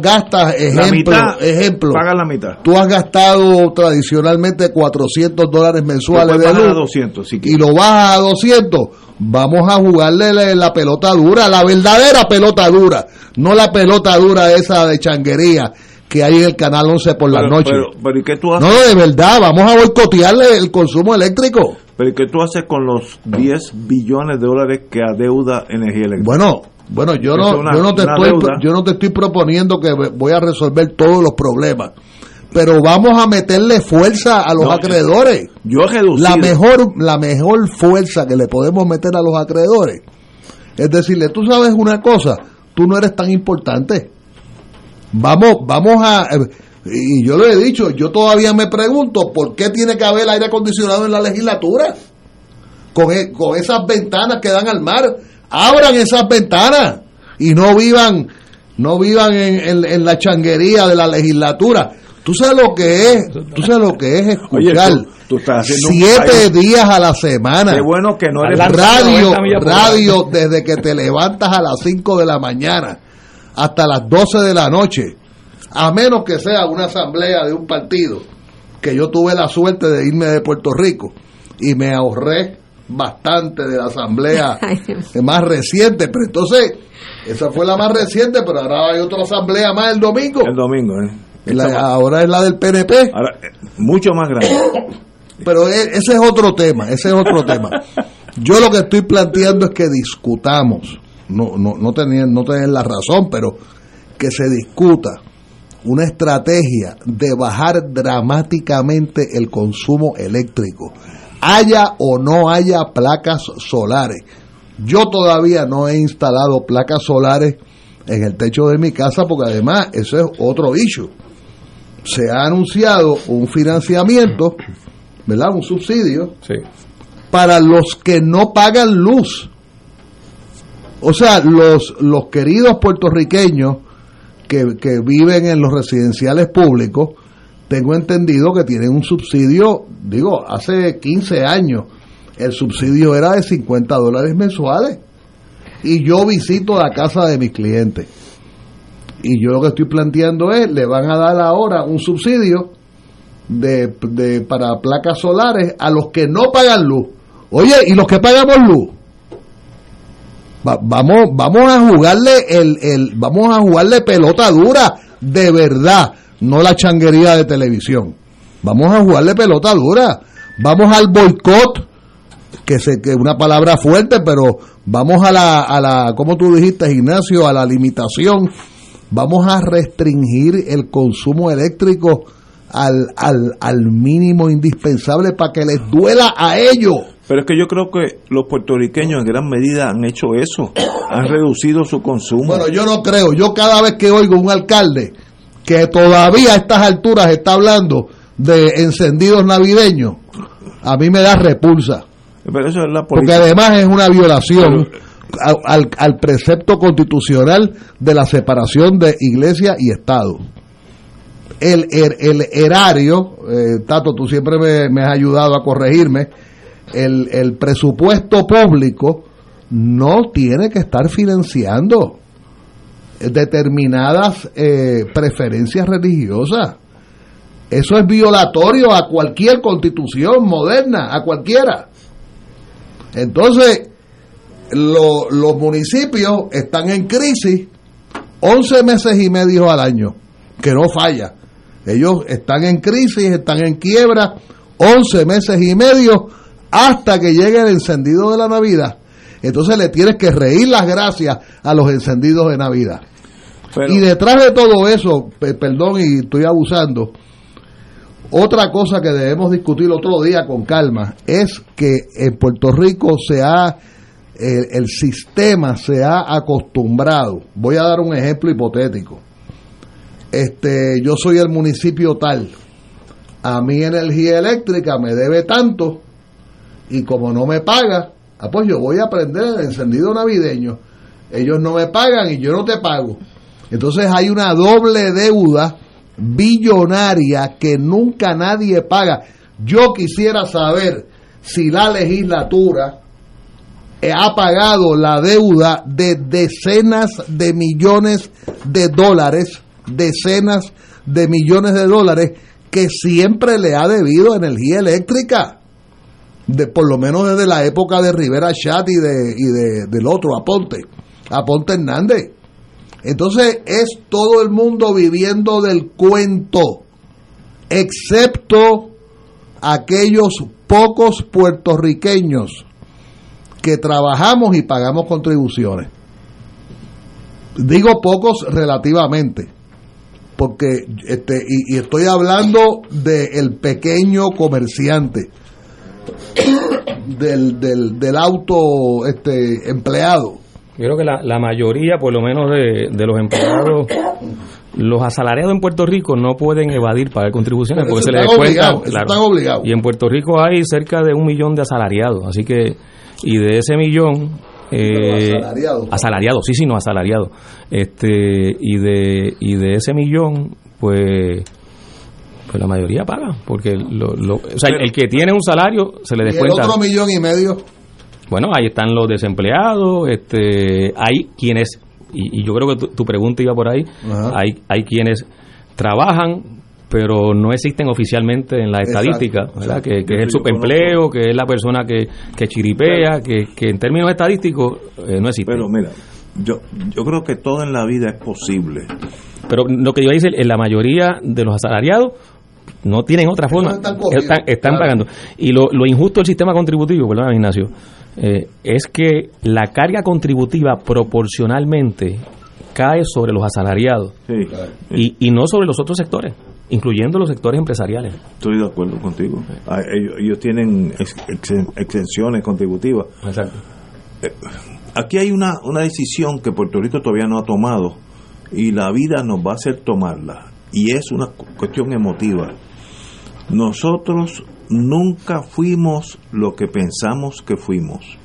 gastas, la ejemplo, mitad. ejemplo, Paga la mitad. tú has gastado tradicionalmente 400 dólares mensuales de luz 200 si y lo bajas a 200, vamos a jugarle la, la pelota dura, la verdadera pelota dura, no la pelota dura esa de changuería que hay en el canal 11 por la pero, noche. Pero, pero ¿y qué tú haces? no, de verdad, vamos a boicotearle el consumo eléctrico. Pero ¿y qué tú haces con los 10 billones de dólares que adeuda energía eléctrica? Bueno, bueno, yo Eso no, una- yo no te estoy, deuda. yo no te estoy proponiendo que voy a resolver todos los problemas, pero vamos a meterle fuerza a los No, acreedores. Yo reducido. La mejor, la mejor fuerza que le podemos meter a los acreedores es decirle, tú sabes una cosa, tú no eres tan importante. Vamos, vamos a eh, y yo lo he dicho, yo todavía me pregunto por qué tiene que haber aire acondicionado en la legislatura. Con, e- con esas ventanas que dan al mar, abran esas ventanas y no vivan no vivan en, en- en la changuería de la legislatura. Tú sabes lo que es, tú sabes lo que es Oye, escuchar tú, tú estás un siete días a la semana. Qué bueno que no eres. Radio, 90 millas por hora. radio desde que te levantas a las 5 de la mañana hasta las 12 de la noche, a menos que sea una asamblea de un partido, que yo tuve la suerte de irme de Puerto Rico y me ahorré bastante de la asamblea más reciente, pero entonces esa fue la más reciente, pero ahora hay otra asamblea más el domingo. El domingo, ¿eh? ahora es la del PNP. Ahora, eh, mucho más grande. Pero e, ese es otro tema, ese es otro tema. Yo lo que estoy planteando es que discutamos, no, no, no, tener, no tener la razón, pero que se discuta una estrategia de bajar dramáticamente el consumo eléctrico, haya o no haya placas solares. Yo todavía no he instalado placas solares en el techo de mi casa porque además eso es otro issue. Se ha anunciado un financiamiento, ¿verdad? Un subsidio para los que no pagan luz. O sea, los, los queridos puertorriqueños que, viven en los residenciales públicos, tengo entendido que tienen un subsidio, digo, hace 15 años el subsidio era de 50 dólares mensuales. Y yo visito la casa de mis clientes. Y yo lo que estoy planteando es, le van a dar ahora un subsidio de, para placas solares a los que no pagan luz. Oye, ¿y los que pagamos luz? vamos, vamos a jugarle el, el, vamos a jugarle pelota dura, de verdad, no la changuería de televisión. Vamos a jugarle pelota dura. Vamos al boicot, que sé que es una palabra fuerte, pero vamos a la, a la, como tú dijiste, Ignacio, a la limitación. Vamos a restringir el consumo eléctrico al, al, al mínimo indispensable para que les duela a ellos pero es que yo creo que los puertorriqueños en gran medida han hecho eso, han reducido su consumo. Bueno, yo no creo. Yo cada vez que oigo un alcalde que todavía a estas alturas está hablando de encendidos navideños, a mí me da repulsa. Pero eso es la Porque además es una violación al, precepto constitucional de la separación de iglesia y Estado. El, el, erario, eh, Tato, tú siempre me, me has ayudado a corregirme, el, el presupuesto público no tiene que estar financiando determinadas eh, preferencias religiosas. Eso es violatorio a cualquier constitución moderna, a cualquiera. Entonces, los municipios están en crisis 11 meses y medio al año, que no falla. Ellos están en crisis, están en quiebra 11 meses y medio hasta que llegue el encendido de la Navidad. Entonces le tienes que reír las gracias a los encendidos de Navidad. y detrás de todo eso, perdón y estoy abusando, otra cosa que debemos discutir otro día con calma es que en Puerto Rico se ha, el, el sistema se ha acostumbrado. Voy a dar un ejemplo hipotético. Este, yo soy el municipio tal. A mi energía eléctrica me debe tanto y como no me paga, ah, pues yo voy a aprender el encendido navideño. Ellos no me pagan y yo no te pago. Entonces hay una doble deuda billonaria que nunca nadie paga. Yo quisiera saber si la legislatura ha pagado la deuda de decenas de millones de dólares, decenas de millones de dólares que siempre le ha debido energía eléctrica de por lo menos desde la época de Rivera Chat y, de, y de, del otro, Aponte, Aponte Hernández. Entonces es todo el mundo viviendo del cuento, excepto aquellos pocos puertorriqueños que trabajamos y pagamos contribuciones. Digo pocos relativamente, porque este, y, estoy hablando del pequeño comerciante del, del, del auto este, empleado. Yo creo que la, la mayoría, por lo menos de, de, los empleados, los asalariados en Puerto Rico no pueden evadir pagar contribuciones porque se les descuentan. Claro. Y en Puerto Rico hay cerca de un millón de asalariados. Así que, y de ese millón, eh, asalariados. Asalariado, sí, sí, no, asalariado. Este, y de, y de ese millón, pues pues la mayoría paga, porque lo, o sea, el que tiene un salario se le descuenta. ¿Y el otro millón y medio? Bueno, ahí están los desempleados, este, hay quienes, y, yo creo que tu, pregunta iba por ahí, hay, hay quienes trabajan pero no existen oficialmente en la estadística, ¿verdad? Que, es el subempleo, que es la persona que, que chiripea, que, que en términos estadísticos eh, no existe. Pero mira, yo, yo creo que todo en la vida es posible. Pero lo que yo dice, en la mayoría de los asalariados no tienen otra forma, están, pagando. Y lo, lo, injusto del sistema contributivo, perdón, Ignacio, eh, es que la carga contributiva proporcionalmente cae sobre los asalariados y, y no sobre los otros sectores incluyendo los sectores empresariales. Estoy de acuerdo contigo. Ah, ellos, tienen exenciones contributivas. Exacto. Eh, aquí hay una, una decisión que Puerto Rico todavía no ha tomado y la vida nos va a hacer tomarla. Y es una cuestión emotiva. Nosotros nunca fuimos lo que pensamos que fuimos.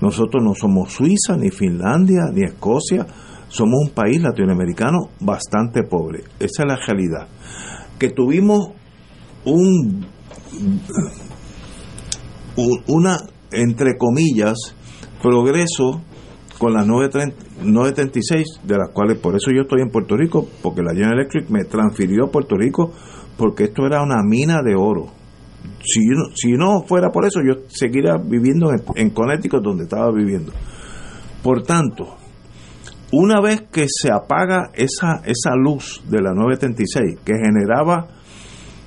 Nosotros no somos Suiza, ni Finlandia, ni Escocia. Somos un país latinoamericano bastante pobre. Esa es la realidad. Que tuvimos un, una, entre comillas, progreso con las 936, de las cuales por eso yo estoy en Puerto Rico, porque la General Electric me transfirió a Puerto Rico porque esto era una mina de oro. Si, si no fuera por eso, yo seguiría viviendo en, Connecticut donde estaba viviendo. Por tanto, una vez que se apaga esa, esa luz de la 936, que generaba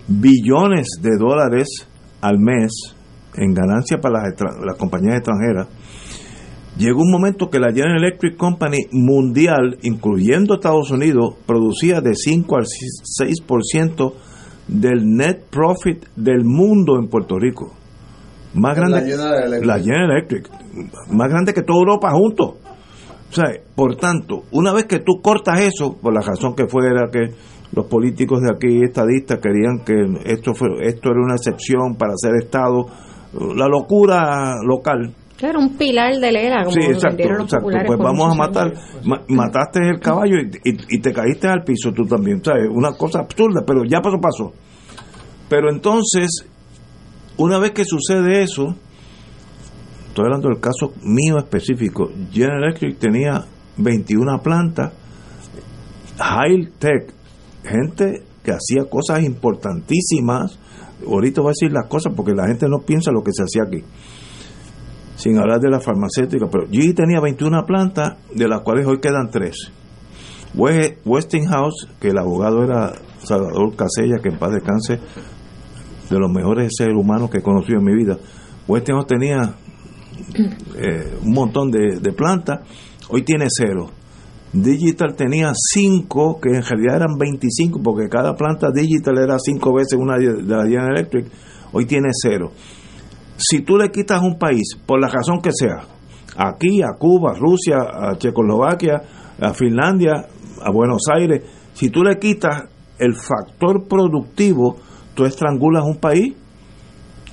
billones de dólares al mes en ganancia para las, las compañías extranjeras, llegó un momento que la General Electric Company mundial, incluyendo Estados Unidos, producía de 5 al 6% del net profit del mundo en Puerto Rico. Más grande la General Electric, más grande que toda Europa junto. O sea, por tanto, una vez que tú cortas eso, por la razón que fuera que los políticos de aquí, estadistas, querían que esto, fue, esto era una excepción para ser Estado, la locura local, era un pilar de lela, como sí, exacto, exacto. Pues vamos a matar, mataste el caballo y, te caíste al piso tú también, ¿sabes? Una cosa absurda, pero ya pasó, pasó. Pero entonces, una vez que sucede eso, estoy hablando del caso mío específico, General Electric tenía 21 plantas, high tech, gente que hacía cosas importantísimas. Ahorita voy a decir las cosas porque la gente no piensa lo que se hacía aquí sin hablar de la farmacéutica, pero GE tenía 21 plantas, de las cuales hoy quedan 3. Westinghouse, que el abogado era Salvador Casella, que en paz descanse, de los mejores seres humanos que he conocido en mi vida. Westinghouse tenía eh, un montón de, plantas, hoy tiene cero. Digital tenía 5, que en realidad eran 25, porque cada planta digital era 5 veces una de la General Electric, hoy tiene cero si tú le quitas un país, por la razón que sea, aquí, a Cuba, Rusia, a Checoslovaquia, a Finlandia, a Buenos Aires, si tú le quitas el factor productivo, tú estrangulas un país.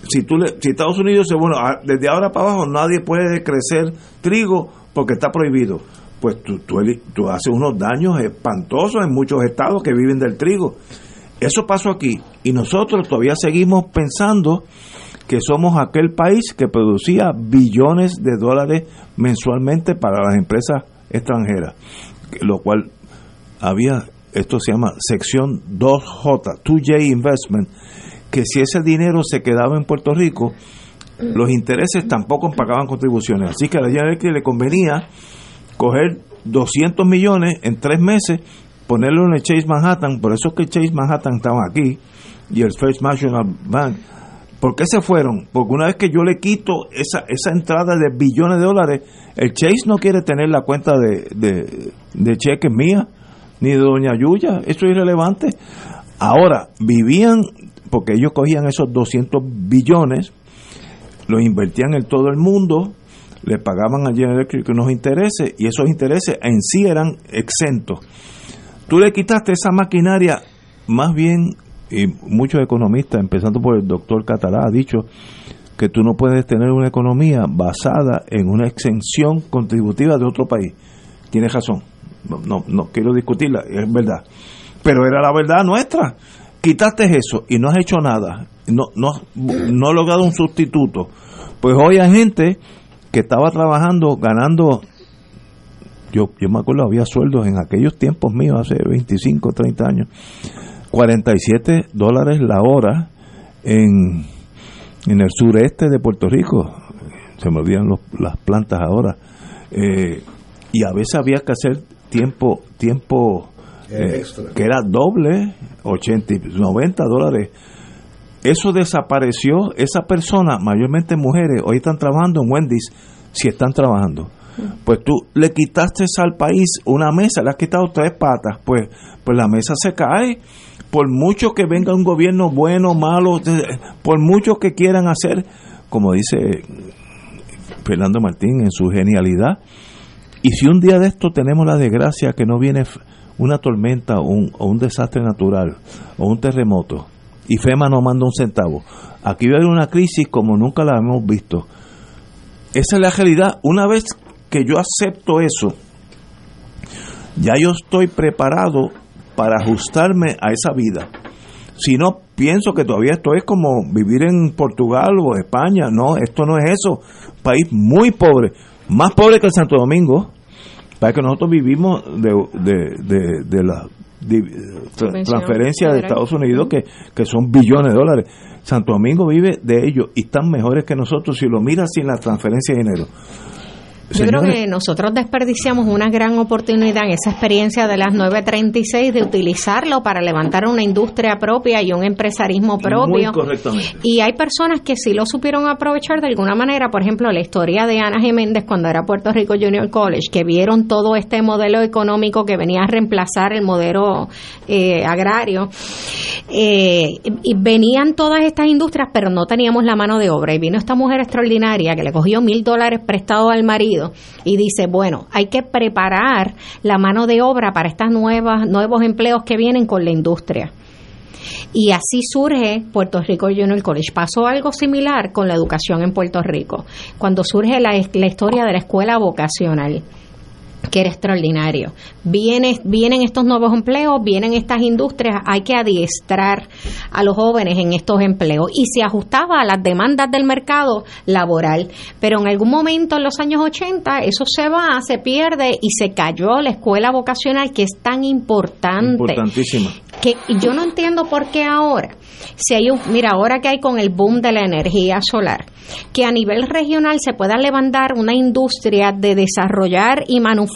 Si, tú le, si Estados Unidos dice, bueno, desde ahora para abajo nadie puede crecer trigo porque está prohibido, pues tú, tú, tú haces unos daños espantosos en muchos estados que viven del trigo. Eso pasó aquí y nosotros todavía seguimos pensando que somos aquel país que producía billones de dólares mensualmente para las empresas extranjeras, lo cual había, esto se llama sección 2J, 2J Investment, que si ese dinero se quedaba en Puerto Rico, los intereses tampoco pagaban contribuciones. Así que a la que le convenía coger 200 millones en tres meses, ponerlo en el Chase Manhattan, por eso es que el Chase Manhattan estaba aquí, y el First National Bank ¿Por qué se fueron? Porque una vez que yo le quito esa, esa entrada de billones de dólares, el Chase no quiere tener la cuenta de, de, cheques mía, ni de Doña Yuya, eso es irrelevante. Ahora, vivían, porque ellos cogían esos 200 billones, los invertían en todo el mundo, le pagaban a General Electric unos intereses y esos intereses en sí eran exentos. Tú le quitaste esa maquinaria más bien y muchos economistas, empezando por el doctor Catalá, ha dicho que tú no puedes tener una economía basada en una exención contributiva de otro país. Tienes razón, no, no, quiero discutirla, es verdad. Pero era la verdad nuestra. Quitaste eso y no has hecho nada, no, no, no has logrado un sustituto. Pues hoy hay gente que estaba trabajando, ganando yo, yo me acuerdo, había sueldos en aquellos tiempos míos, hace 25, 30 años, 47 dólares la hora en, en el sureste de Puerto Rico. Se me olvidan los, las plantas ahora. Eh, y a veces había que hacer tiempo, tiempo eh, que era doble, 80, 90 dólares. Eso desapareció, esa persona, mayormente mujeres, hoy están trabajando en Wendy's, si están trabajando. Pues tú le quitaste al país una mesa, le has quitado tres patas, pues, pues la mesa se cae. Por mucho que venga un gobierno bueno, malo, por mucho que quieran hacer, como dice Fernando Martín en su genialidad, y si un día de esto tenemos la desgracia que no viene una tormenta o un, desastre natural o un terremoto y FEMA no manda un centavo, aquí va a haber una crisis como nunca la hemos visto. Esa es la realidad. Una vez que yo acepto eso, ya yo estoy preparado para ajustarme a esa vida. Si no, pienso que todavía esto es como vivir en Portugal o España. No, esto no es eso. País muy pobre, más pobre que el Santo Domingo. Para que nosotros vivimos de, de, de, la transferencia de Estados Unidos que, que son billones de dólares. Santo Domingo vive de ellos y están mejores que nosotros si lo miras sin la transferencia de dinero. Yo creo que nosotros desperdiciamos una gran oportunidad en esa experiencia de las 936 de utilizarlo para levantar una industria propia y un empresarismo propio. Y hay personas que sí lo supieron aprovechar de alguna manera. Por ejemplo, la historia de Ana Jiménez cuando era Puerto Rico Junior College, que vieron todo este modelo económico que venía a reemplazar el modelo eh, agrario. Eh, y venían todas estas industrias, pero no teníamos la mano de obra. Y vino esta mujer extraordinaria que le cogió mil dólares prestado al marido y dice, bueno, hay que preparar la mano de obra para estas nuevas nuevos empleos que vienen con la industria. Y así surge Puerto Rico Junior College. Pasó algo similar con la educación en Puerto Rico, cuando surge la, la historia de la escuela vocacional que era extraordinario. Viene, vienen estos nuevos empleos, vienen estas industrias, hay que adiestrar a los jóvenes en estos empleos y se ajustaba a las demandas del mercado laboral. Pero en algún momento en los años 80 eso se va, se pierde y se cayó la escuela vocacional que es tan importante. Importantísima. Que yo no entiendo por qué ahora, si hay un, mira, ahora que hay con el boom de la energía solar, que a nivel regional se pueda levantar una industria de desarrollar y manufacturar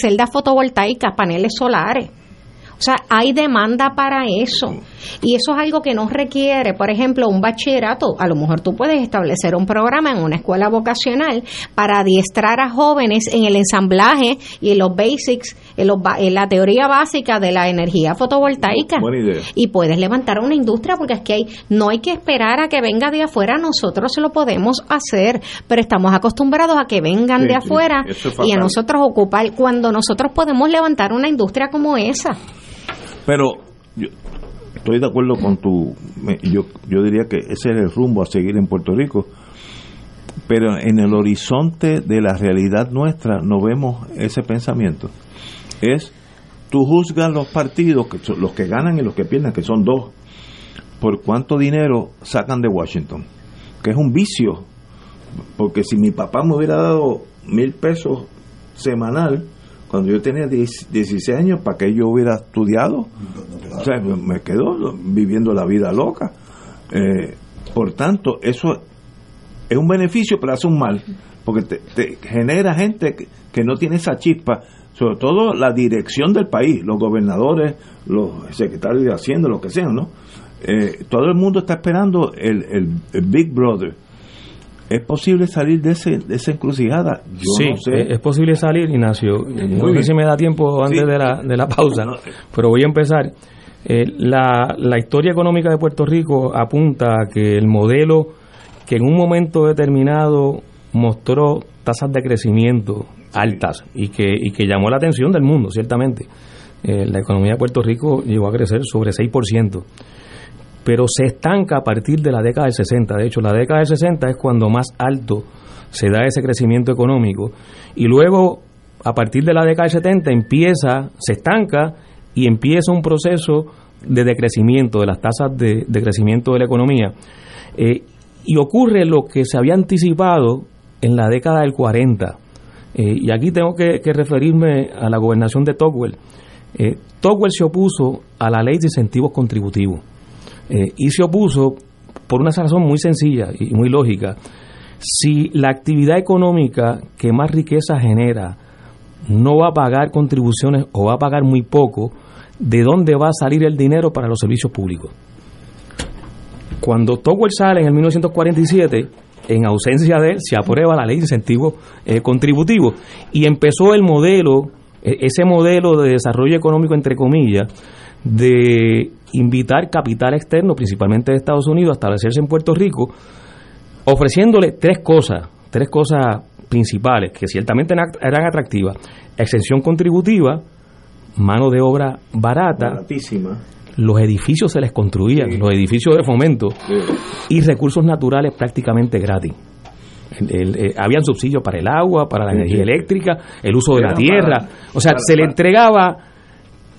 celdas fotovoltaicas, paneles solares. O sea, hay demanda para eso. Y eso es algo que no requiere, por ejemplo, un bachillerato. A lo mejor tú puedes establecer un programa en una escuela vocacional para adiestrar a jóvenes en el ensamblaje y en los basics, en, en la teoría básica de la energía fotovoltaica. Buena idea. Y puedes levantar una industria porque es que hay, no hay que esperar a que venga de afuera, nosotros lo podemos hacer, pero estamos acostumbrados a que vengan de afuera y a nosotros ocupar cuando nosotros podemos levantar una industria como esa. Pero yo estoy de acuerdo con tu... Yo, yo diría que ese es el rumbo a seguir en Puerto Rico. Pero en el horizonte de la realidad nuestra no vemos ese pensamiento. Es, tú juzgas los partidos, que son los que ganan y los que pierden, que son dos, por cuánto dinero sacan de Washington, que es un vicio. Porque si mi papá me hubiera dado mil pesos semanal, cuando yo tenía 16 años, ¿para qué yo hubiera estudiado? O sea, me quedo viviendo la vida loca. Eh, por tanto, eso es un beneficio, pero hace un mal, porque te, genera gente que, no tiene esa chispa, sobre todo la dirección del país, los gobernadores, los secretarios de Hacienda, lo que sean, ¿no? Eh, todo el mundo está esperando el, el Big Brother ¿Es posible salir de, ese, de esa encrucijada? Yo sí, no sé. es posible salir, Ignacio. No sé si me da tiempo antes de, la, de la pausa, pero voy a empezar. Eh, la, la historia económica de Puerto Rico apunta a que el modelo que en un momento determinado mostró tasas de crecimiento altas y que, y que llamó la atención del mundo, ciertamente. Eh, la economía de Puerto Rico llegó a crecer sobre 6% pero se estanca a partir de la década del 60. De hecho, la década del 60 es cuando más alto se da ese crecimiento económico. Y luego, a partir de la década del 70, empieza, se estanca y empieza un proceso de decrecimiento, de las tasas de, crecimiento de la economía. Eh, y ocurre lo que se había anticipado en la década del 40. Eh, y aquí tengo que, referirme a la gobernación de Tocqueville. Eh, se opuso a la ley de incentivos contributivos eh, y se opuso por una razón muy sencilla y muy lógica. Si la actividad económica que más riqueza genera no va a pagar contribuciones o va a pagar muy poco, ¿de dónde va a salir el dinero para los servicios públicos? Cuando Togwell sale en el 1947, en ausencia de él, se aprueba la ley de incentivos eh, contributivos y empezó el modelo, e, ese modelo de desarrollo económico, entre comillas, de invitar capital externo, principalmente de Estados Unidos, a establecerse en Puerto Rico, ofreciéndole tres cosas, tres cosas principales que ciertamente eran atractivas. Exención contributiva, mano de obra barata, Baratísima. los edificios se les construían, los edificios de fomento, y recursos naturales prácticamente gratis. El- el- eh, habían subsidios para el agua, para la Sí, energía eléctrica, el uso de la tierra. para- o sea, para- se le entregaba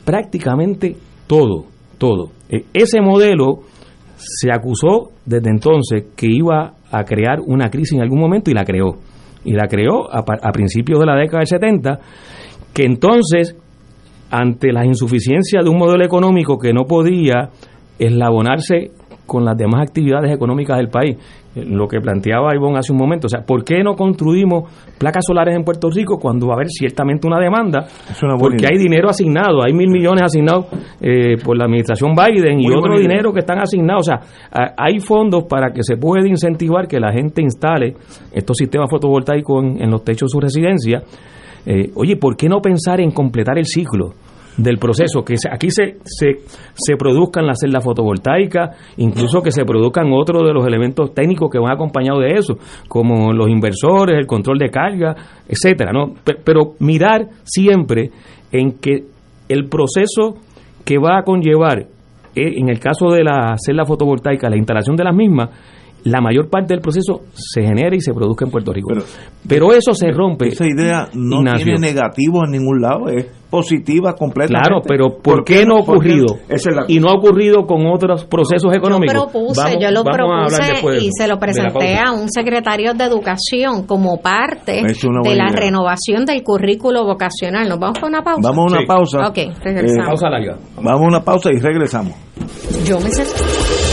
prácticamente todo, todo. Eh, ese modelo se acusó desde entonces que iba a crear una crisis en algún momento y la creó. Y la creó a, a principios de la década del 70, que entonces, ante la insuficiencia de un modelo económico que no podía eslabonarse con las demás actividades económicas del país, eh, lo que planteaba Ivonne hace un momento, o sea, ¿por qué no construimos placas solares en Puerto Rico cuando va a haber ciertamente una demanda? una Porque idea. hay dinero asignado, hay mil millones asignados eh, por la administración Biden y otro idea. dinero que están asignados, o sea, hay fondos para que se pueda incentivar que la gente instale estos sistemas fotovoltaicos en, en los techos de su residencia. Eh, oye, ¿por qué no pensar en completar el ciclo? Del proceso, que aquí se, se, se produzcan las celdas fotovoltaicas, incluso que se produzcan otros de los elementos técnicos que van acompañados de eso, como los inversores, el control de carga, etcétera, ¿no? Pe- Pero mirar siempre en que el proceso que va a conllevar, eh, en el caso de la celda fotovoltaica, la instalación de las mismas, la mayor parte del proceso se genera y se produzca en Puerto Rico. Pero, eso se rompe. Esa idea no Ignacio. tiene negativo en ningún lado, es positiva completamente. Claro, pero ¿por, qué no ha ocurrido? Esa es la- Y no ha ocurrido con otros procesos económicos. Yo propuse, Vamos- yo lo vamos a hablar propuse de y se lo presenté a un secretario de educación como parte de la idea. renovación del currículo vocacional. ¿Nos vamos con una pausa? Vamos a una Sí. pausa. Ok, regresamos. Pausa larga. Vamos a una pausa y regresamos. Yo me sé.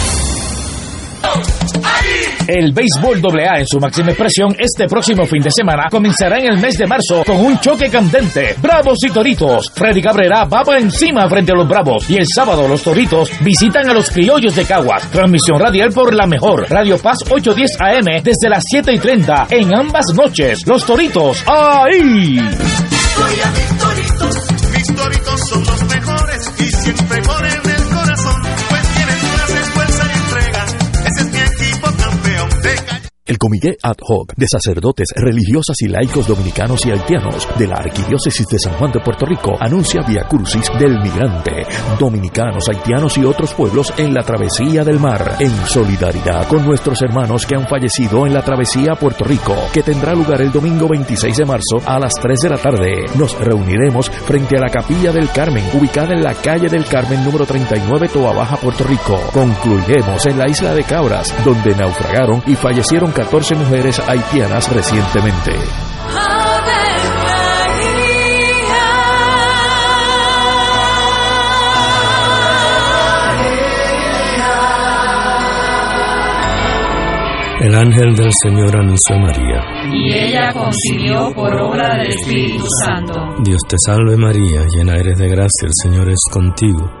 El béisbol AA en su máxima expresión este próximo fin de semana comenzará en el mes de marzo con un choque candente. Bravos y Toritos. Freddy Cabrera va por encima frente a los Bravos y el sábado los Toritos visitan a los Criollos de Caguas. Transmisión radial por la mejor. Radio Paz 810 AM desde las 7 y 30 en ambas noches. Los Toritos. ¡Ahí! mis toritos son los mejores y siempre ponen Comité Ad Hoc de Sacerdotes Religiosas y Laicos Dominicanos y Haitianos de la Arquidiócesis de San Juan de Puerto Rico anuncia Via Crucis del Migrante, dominicanos, haitianos y otros pueblos en la travesía del mar, en solidaridad con nuestros hermanos que han fallecido en la travesía a Puerto Rico, que tendrá lugar el domingo 26 de marzo a las 3 de la tarde. Nos reuniremos frente a la Capilla del Carmen, ubicada en la calle del Carmen número 39, Toa Baja, Puerto Rico. Concluiremos en la isla de Cabras, donde naufragaron y fallecieron 14 mujeres haitianas recientemente. El ángel del Señor anunció a María. y ella concibió por obra del Espíritu Santo. Dios te salve María, llena eres de gracia, el Señor es contigo.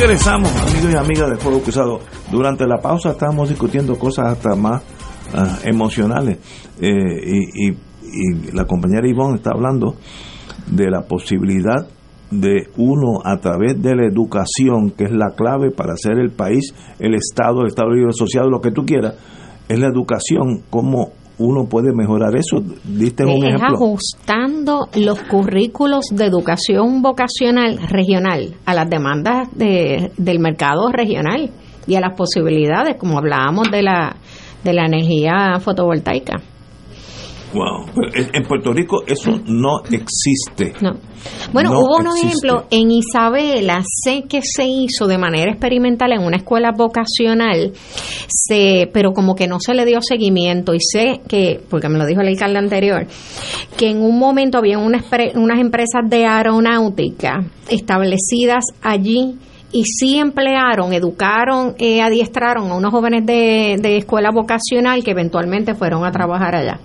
Regresamos, amigos y amigas de Fuego Cruzado. Durante la pausa estábamos discutiendo cosas hasta más ah, emocionales. Eh, y, y- la compañera Ivonne está hablando de la posibilidad de uno a través de la educación, que es la clave para hacer el país, el Estado, el Estado Libre Asociado, lo que tú quieras, es la educación, cómo uno puede mejorar eso. Diste un es ejemplo. ajustando los currículos de educación vocacional regional a las demandas de- del mercado regional y a las posibilidades, como hablábamos de la, de la energía fotovoltaica. Wow. Pero en Puerto Rico eso no existe. No. Bueno, No hubo unos existe. ejemplos. En Isabela sé que se hizo de manera experimental en una escuela vocacional, se, pero como que no se le dio seguimiento. Y sé que, porque me lo dijo el alcalde anterior, que en un momento había una unas empresas de aeronáutica establecidas allí y sí emplearon, educaron, eh, adiestraron a unos jóvenes de, de escuela vocacional que eventualmente fueron a trabajar allá.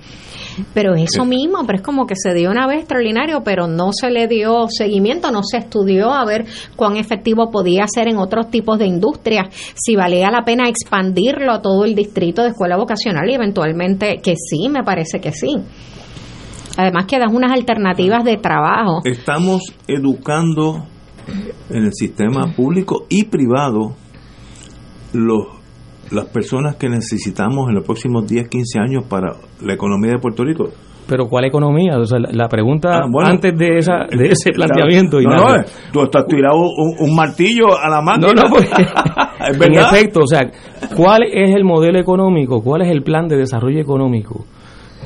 Pero eso mismo, pero es como que se dio una vez extraordinario, pero no se le dio seguimiento, no se estudió a ver cuán efectivo podía ser en otros tipos de industrias, si valía la pena expandirlo a todo el distrito de escuela vocacional y eventualmente que sí, me parece que sí. Además que das unas alternativas de trabajo. Estamos educando en el sistema público y privado los las personas que necesitamos en los próximos 10, 15 años para la economía de Puerto Rico. Pero ¿cuál economía? O sea, la, pregunta Ah, bueno. antes de esa de ese planteamiento. No, no, eh, tú estás tirado un, un martillo a la máquina. No, no, es en efecto, o sea, ¿cuál es el modelo económico? ¿Cuál es el plan de desarrollo económico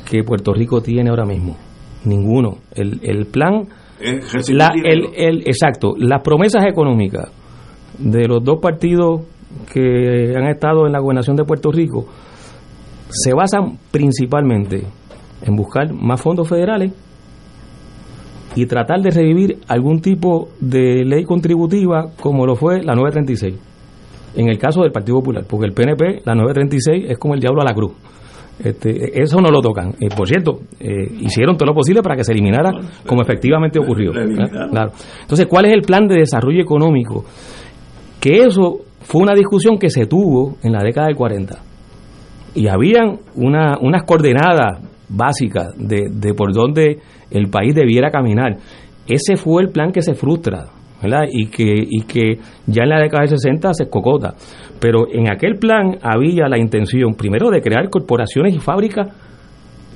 que Puerto Rico tiene ahora mismo? Ninguno. El, el plan, la, el, el, exacto, las promesas económicas de los dos partidos que han estado en la gobernación de Puerto Rico se basan principalmente en buscar más fondos federales y tratar de revivir algún tipo de ley contributiva como lo fue la 936 en el caso del Partido Popular, porque el PNP, la 936 es como el diablo a la cruz. Este, eso no lo tocan. Eh, por cierto, eh, hicieron todo lo posible para que se eliminara como efectivamente ocurrió. Claro. Entonces, ¿cuál es el plan de desarrollo económico? Que eso fue una discusión que se tuvo en la década del 40. Y habían una, unas coordenadas básicas de, por dónde el país debiera caminar. Ese fue el plan que se frustra. Y que, ya en la década del 60 se cocota. Pero en aquel plan había la intención, primero, de crear corporaciones y fábricas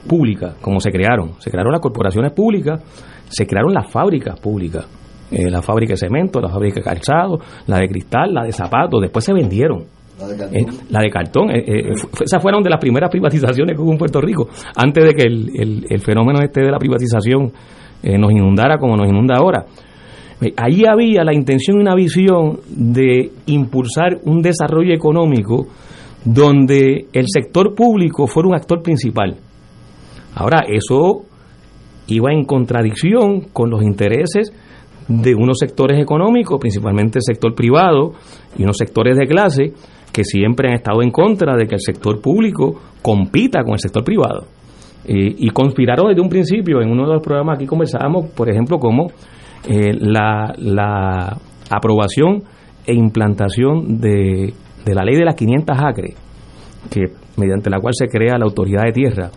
públicas, como se crearon. Se crearon las corporaciones públicas, se crearon las fábricas públicas. Eh, la fábrica de cemento, la fábrica de calzado, la de cristal, la de zapatos, después se vendieron. Eh, la de cartón, eh, eh, esas fueron de las primeras privatizaciones que hubo en Puerto Rico, antes de que el, el- el fenómeno este de la privatización nos inundara como nos inunda ahora. Ahí había la intención y una visión de impulsar un desarrollo económico donde el sector público fuera un actor principal. Ahora, eso iba en contradicción con los intereses de unos sectores económicos, principalmente el sector privado y unos sectores de clase, que siempre han estado en contra de que el sector público compita con el sector privado. y conspiraron desde un principio, en uno de los programas aquí conversábamos, por ejemplo, como eh, la, la aprobación e implantación de, de la ley de las 500 acres, que mediante la cual se crea la autoridad de tierra,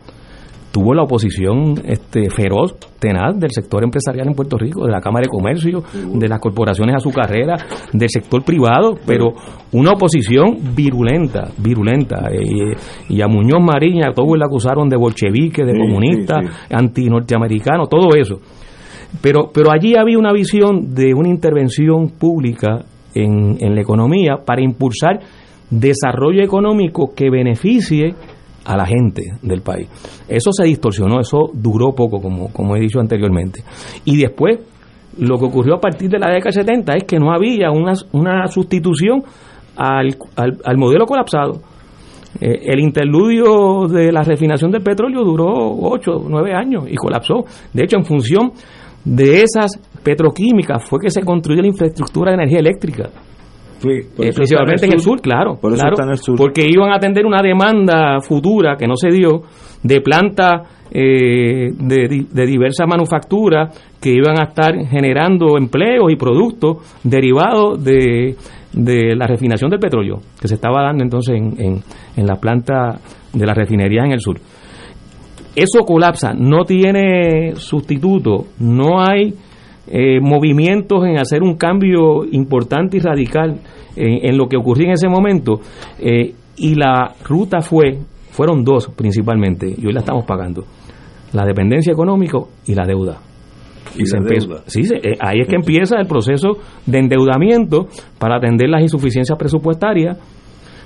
tuvo la oposición este, feroz, tenaz del sector empresarial en Puerto Rico, de la Cámara de Comercio, de las corporaciones azucarreras, del sector privado, pero una oposición virulenta, virulenta. Eh, y a Muñoz Mariña, todos le acusaron de bolchevique, de comunista, anti-norteamericano, todo eso. Pero, pero allí había una visión de una intervención pública en, en la economía para impulsar desarrollo económico que beneficie a la gente del país. Eso se distorsionó, eso duró poco, como, como he dicho anteriormente. Y después, lo que ocurrió a partir de la década 70 es que no había una, una sustitución al, al, modelo colapsado. Eh, el interludio de la refinación del petróleo duró 8, 9 años y colapsó. De hecho, en función de esas petroquímicas fue que se construyó la infraestructura de energía eléctrica. Principalmente en el sur, claro, porque iban a atender una demanda futura que no se dio de plantas eh, de, de diversas manufacturas que iban a estar generando empleos y productos derivados de, de la refinación del petróleo que se estaba dando entonces en, en, en la planta de la refinería en el sur. Eso colapsa, no tiene sustituto, no hay eh, movimientos en hacer un cambio importante y radical en, lo que ocurrió en ese momento. Eh, y la ruta fue, fueron dos principalmente, y hoy la estamos pagando, la dependencia económica y la deuda. Y, se sí, eh, ahí es que empieza el proceso de endeudamiento para atender las insuficiencias presupuestarias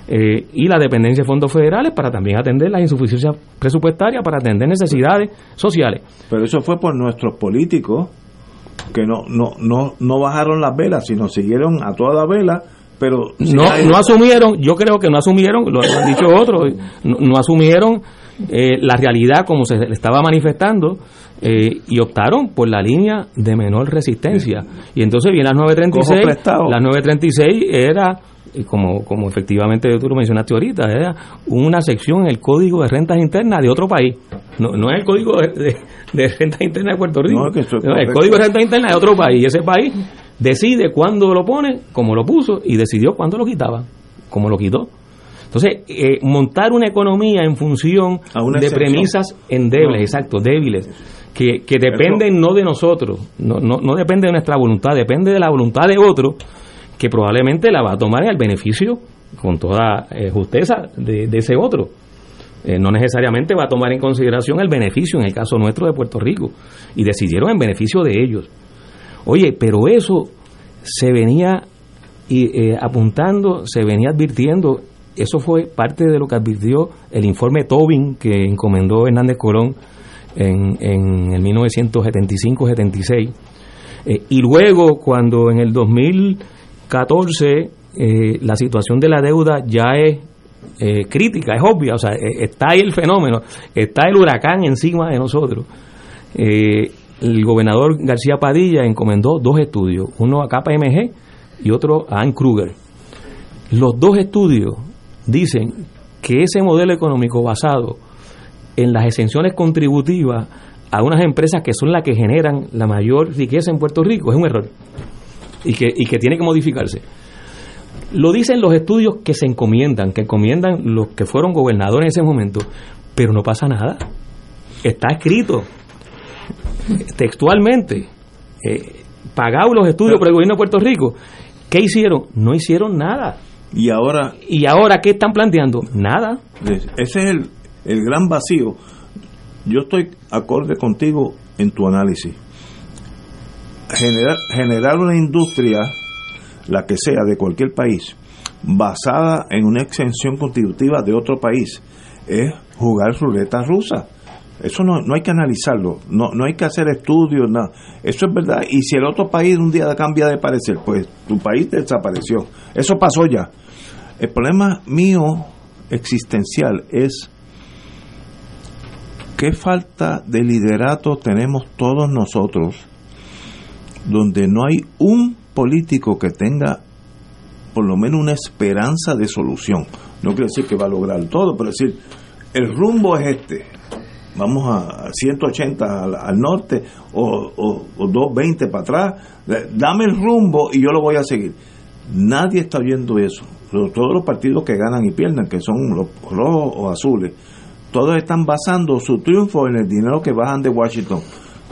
eh, y la dependencia de fondos federales para también atender las insuficiencias presupuestarias, para atender necesidades sociales. Pero eso fue por nuestros políticos que no, no, no, no bajaron las velas, sino siguieron a toda vela pero no, no asumieron, yo creo que no asumieron, lo han dicho otros, no, asumieron eh, la realidad como se estaba manifestando eh, y optaron por la línea de menor resistencia. Y entonces viene las 936, las 936 era como, como efectivamente tú lo mencionaste ahorita, era una sección en el Código de Rentas Internas de otro país. No, no es el Código de, de, Rentas Internas de Puerto Rico, no, el Código de Rentas Internas de otro país. Y ese país decide cuándo lo pone, como lo puso, y decidió cuándo lo quitaba, como lo quitó. Entonces, eh, montar una economía en función de premisas endebles, exacto, débiles, que, que dependen no de nosotros, no, no, no depende de nuestra voluntad, depende de la voluntad de otro, que probablemente la va a tomar en el beneficio, con toda eh, justeza, de, ese otro. Eh, no necesariamente va a tomar en consideración el beneficio, en el caso nuestro de Puerto Rico, y decidieron en beneficio de ellos. Oye, pero eso se venía eh, apuntando, se venía advirtiendo, eso fue parte de lo que advirtió el informe Tobin que encomendó Hernández Colón en, en el 1975-76. Eh, y luego, cuando en el 2014 eh, la situación de la deuda ya es crítica, es obvia, o sea, está ahí el fenómeno, está el huracán encima de nosotros. Eh, el gobernador García Padilla encomendó dos estudios, uno a KPMG y otro a Ann Kruger. Los dos estudios dicen que ese modelo económico basado en las exenciones contributivas a unas empresas que son las que generan la mayor riqueza en Puerto Rico es un error y que, y que tiene que modificarse. Lo dicen los estudios que se encomiendan, que encomiendan los que fueron gobernadores en ese momento, pero no pasa nada. Está escrito, textualmente, eh, pagados los estudios por el gobierno de Puerto Rico, ¿qué hicieron? No hicieron nada. Y ahora... ¿Y ahora qué están planteando? Nada. Ese es el, el gran vacío. Yo estoy acorde contigo en tu análisis. Generar, una industria, la que sea, de cualquier país, basada en una exención constitutiva de otro país, es jugar ruleta rusa eso no, no hay que analizarlo, no, no hay que hacer estudios, nada. Eso es verdad. Y si el otro país un día cambia de parecer, pues tu país desapareció. Eso pasó ya. El problema mío existencial es qué falta de liderato tenemos todos nosotros, donde no hay un político que tenga por lo menos una esperanza de solución. No quiere decir que va a lograr todo, pero decir, el rumbo es este. Vamos a 180 al, al norte o, o, o 220 para atrás. Dame el rumbo y yo lo voy a seguir. Nadie está oyendo eso. Todos los partidos que ganan y pierden, que son los rojos o azules, todos están basando su triunfo en el dinero que bajan de Washington.